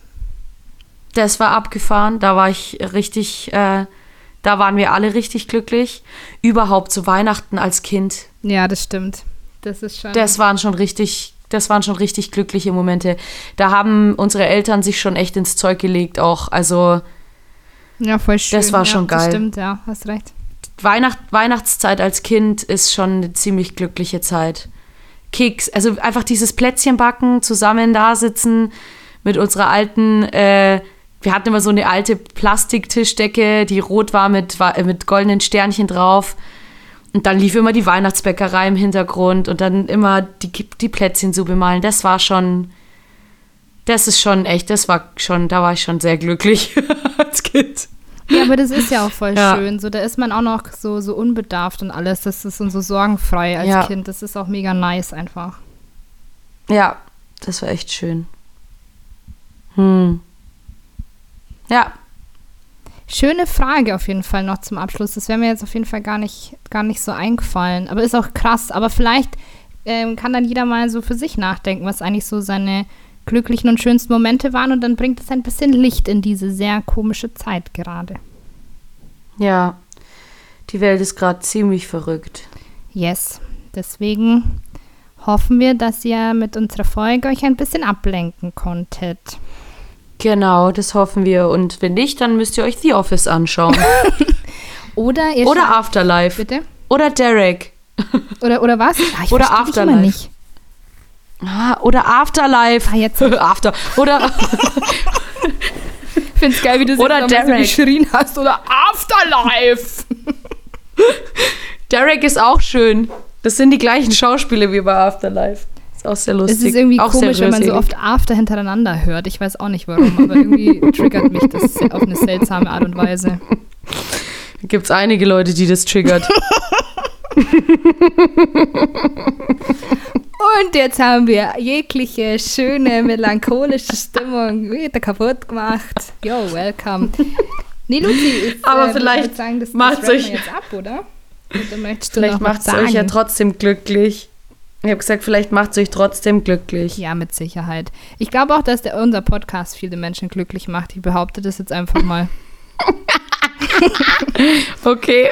Das war abgefahren. Da war ich richtig, äh, da waren wir alle richtig glücklich. Überhaupt zu Weihnachten als Kind. Ja, das stimmt. Das ist schon. Das waren schon richtig, das waren schon richtig glückliche Momente. Da haben unsere Eltern sich schon echt ins Zeug gelegt auch. Also ja, voll schön. das war ja, schon Das geil. stimmt, ja, hast recht. Weihnacht, Weihnachtszeit als Kind ist schon eine ziemlich glückliche Zeit. Keks, also einfach dieses Plätzchen backen, zusammen da sitzen mit unserer alten, äh, wir hatten immer so eine alte Plastiktischdecke, die rot war mit, äh, mit goldenen Sternchen drauf. Und dann lief immer die Weihnachtsbäckerei im Hintergrund und dann immer die, die Plätzchen so bemalen. Das war schon, das ist schon echt, das war schon, da war ich schon sehr glücklich als Kind. Ja, aber das ist ja auch voll Ja. schön. So, da ist man auch noch so, so unbedarft und alles. Das ist und so sorgenfrei als Ja. Kind. Das ist auch mega nice einfach. Ja, das war echt schön. Hm. Ja, Schöne Frage auf jeden Fall noch zum Abschluss. Das wäre mir jetzt auf jeden Fall gar nicht, gar nicht so eingefallen. Aber ist auch krass. Aber vielleicht ähm, kann dann jeder mal so für sich nachdenken, was eigentlich so seine glücklichen und schönsten Momente waren. Und dann bringt es ein bisschen Licht in diese sehr komische Zeit gerade. ja. Die Welt ist gerade ziemlich verrückt. Yes. Deswegen hoffen wir, dass ihr mit unserer Folge euch ein bisschen ablenken konntet. Genau, das hoffen wir. Und wenn nicht, dann müsst ihr euch The Office anschauen. Oder ihr Oder Afterlife. bitte? Oder Derek. Oder, oder was? Ah, Oder Afterlife. Ah, oder Afterlife. Ah, jetzt. After. Oder, Ich finde es geil, wie du Oder nochmal so Derek. geschrien hast. Oder Afterlife. Derek ist auch schön. Das sind die gleichen Schauspieler wie bei Afterlife. Ist auch sehr lustig. Es ist irgendwie auch komisch, wenn man so oft After hintereinander hört. Ich weiß auch nicht warum, aber irgendwie triggert mich das auf eine seltsame Art und Weise. Gibt es einige Leute, die das triggert. Und jetzt haben wir jegliche schöne, melancholische Stimmung wieder kaputt gemacht. Yo, welcome. Nee, Luzi, ich Aber äh, vielleicht sagen, das, macht's das euch- jetzt ab, oder? Oder möchtest du Vielleicht macht es euch ja trotzdem glücklich. Ich habe gesagt, vielleicht macht es euch trotzdem glücklich. Ja, mit Sicherheit. Ich glaube auch, dass der, unser Podcast viele Menschen glücklich macht. Ich behaupte das jetzt einfach mal. Okay.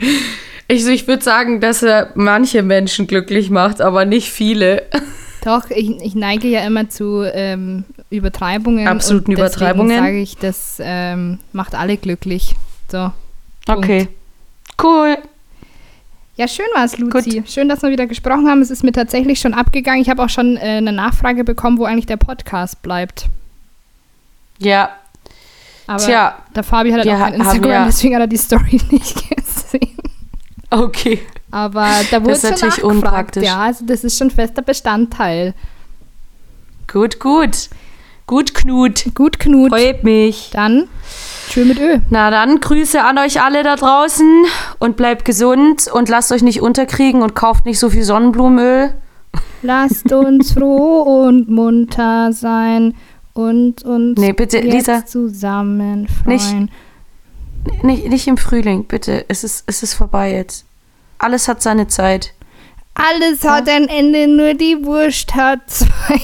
Ich, ich würde sagen, dass er manche Menschen glücklich macht, aber nicht viele. Doch, ich, ich neige ja immer zu ähm, Übertreibungen. Absoluten und deswegen Übertreibungen. sage ich, das ähm, macht alle glücklich. So. Punkt. Okay. Cool. Ja, schön war es, Luzi. Schön, dass wir wieder gesprochen haben. Es ist mir tatsächlich schon abgegangen. Ich habe auch schon äh, eine Nachfrage bekommen, wo eigentlich der Podcast bleibt. Ja, Aber Tja. der Fabi hat halt Wir auch kein Instagram, ja- deswegen hat er die Story nicht gesehen. Okay. Aber da wurde Das ist schon natürlich unpraktisch. Ja, also das ist schon fester Bestandteil. Gut, gut. Gut, Knut. Gut, Knut. Freut mich. Dann schön mit Ö. Na dann, Grüße an euch alle da draußen und bleibt gesund und lasst euch nicht unterkriegen und kauft nicht so viel Sonnenblumenöl. Lasst uns froh und munter sein und uns Nee, bitte, jetzt Lisa. zusammen freuen. Nicht, nicht im Frühling, bitte. Es ist, es ist vorbei jetzt. Alles hat seine Zeit. Alles hat ein Ende, nur die Wurst hat zwei.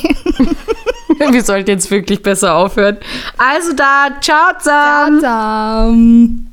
Wir sollten jetzt wirklich besser aufhören. Also da, ciao zusammen. Adam.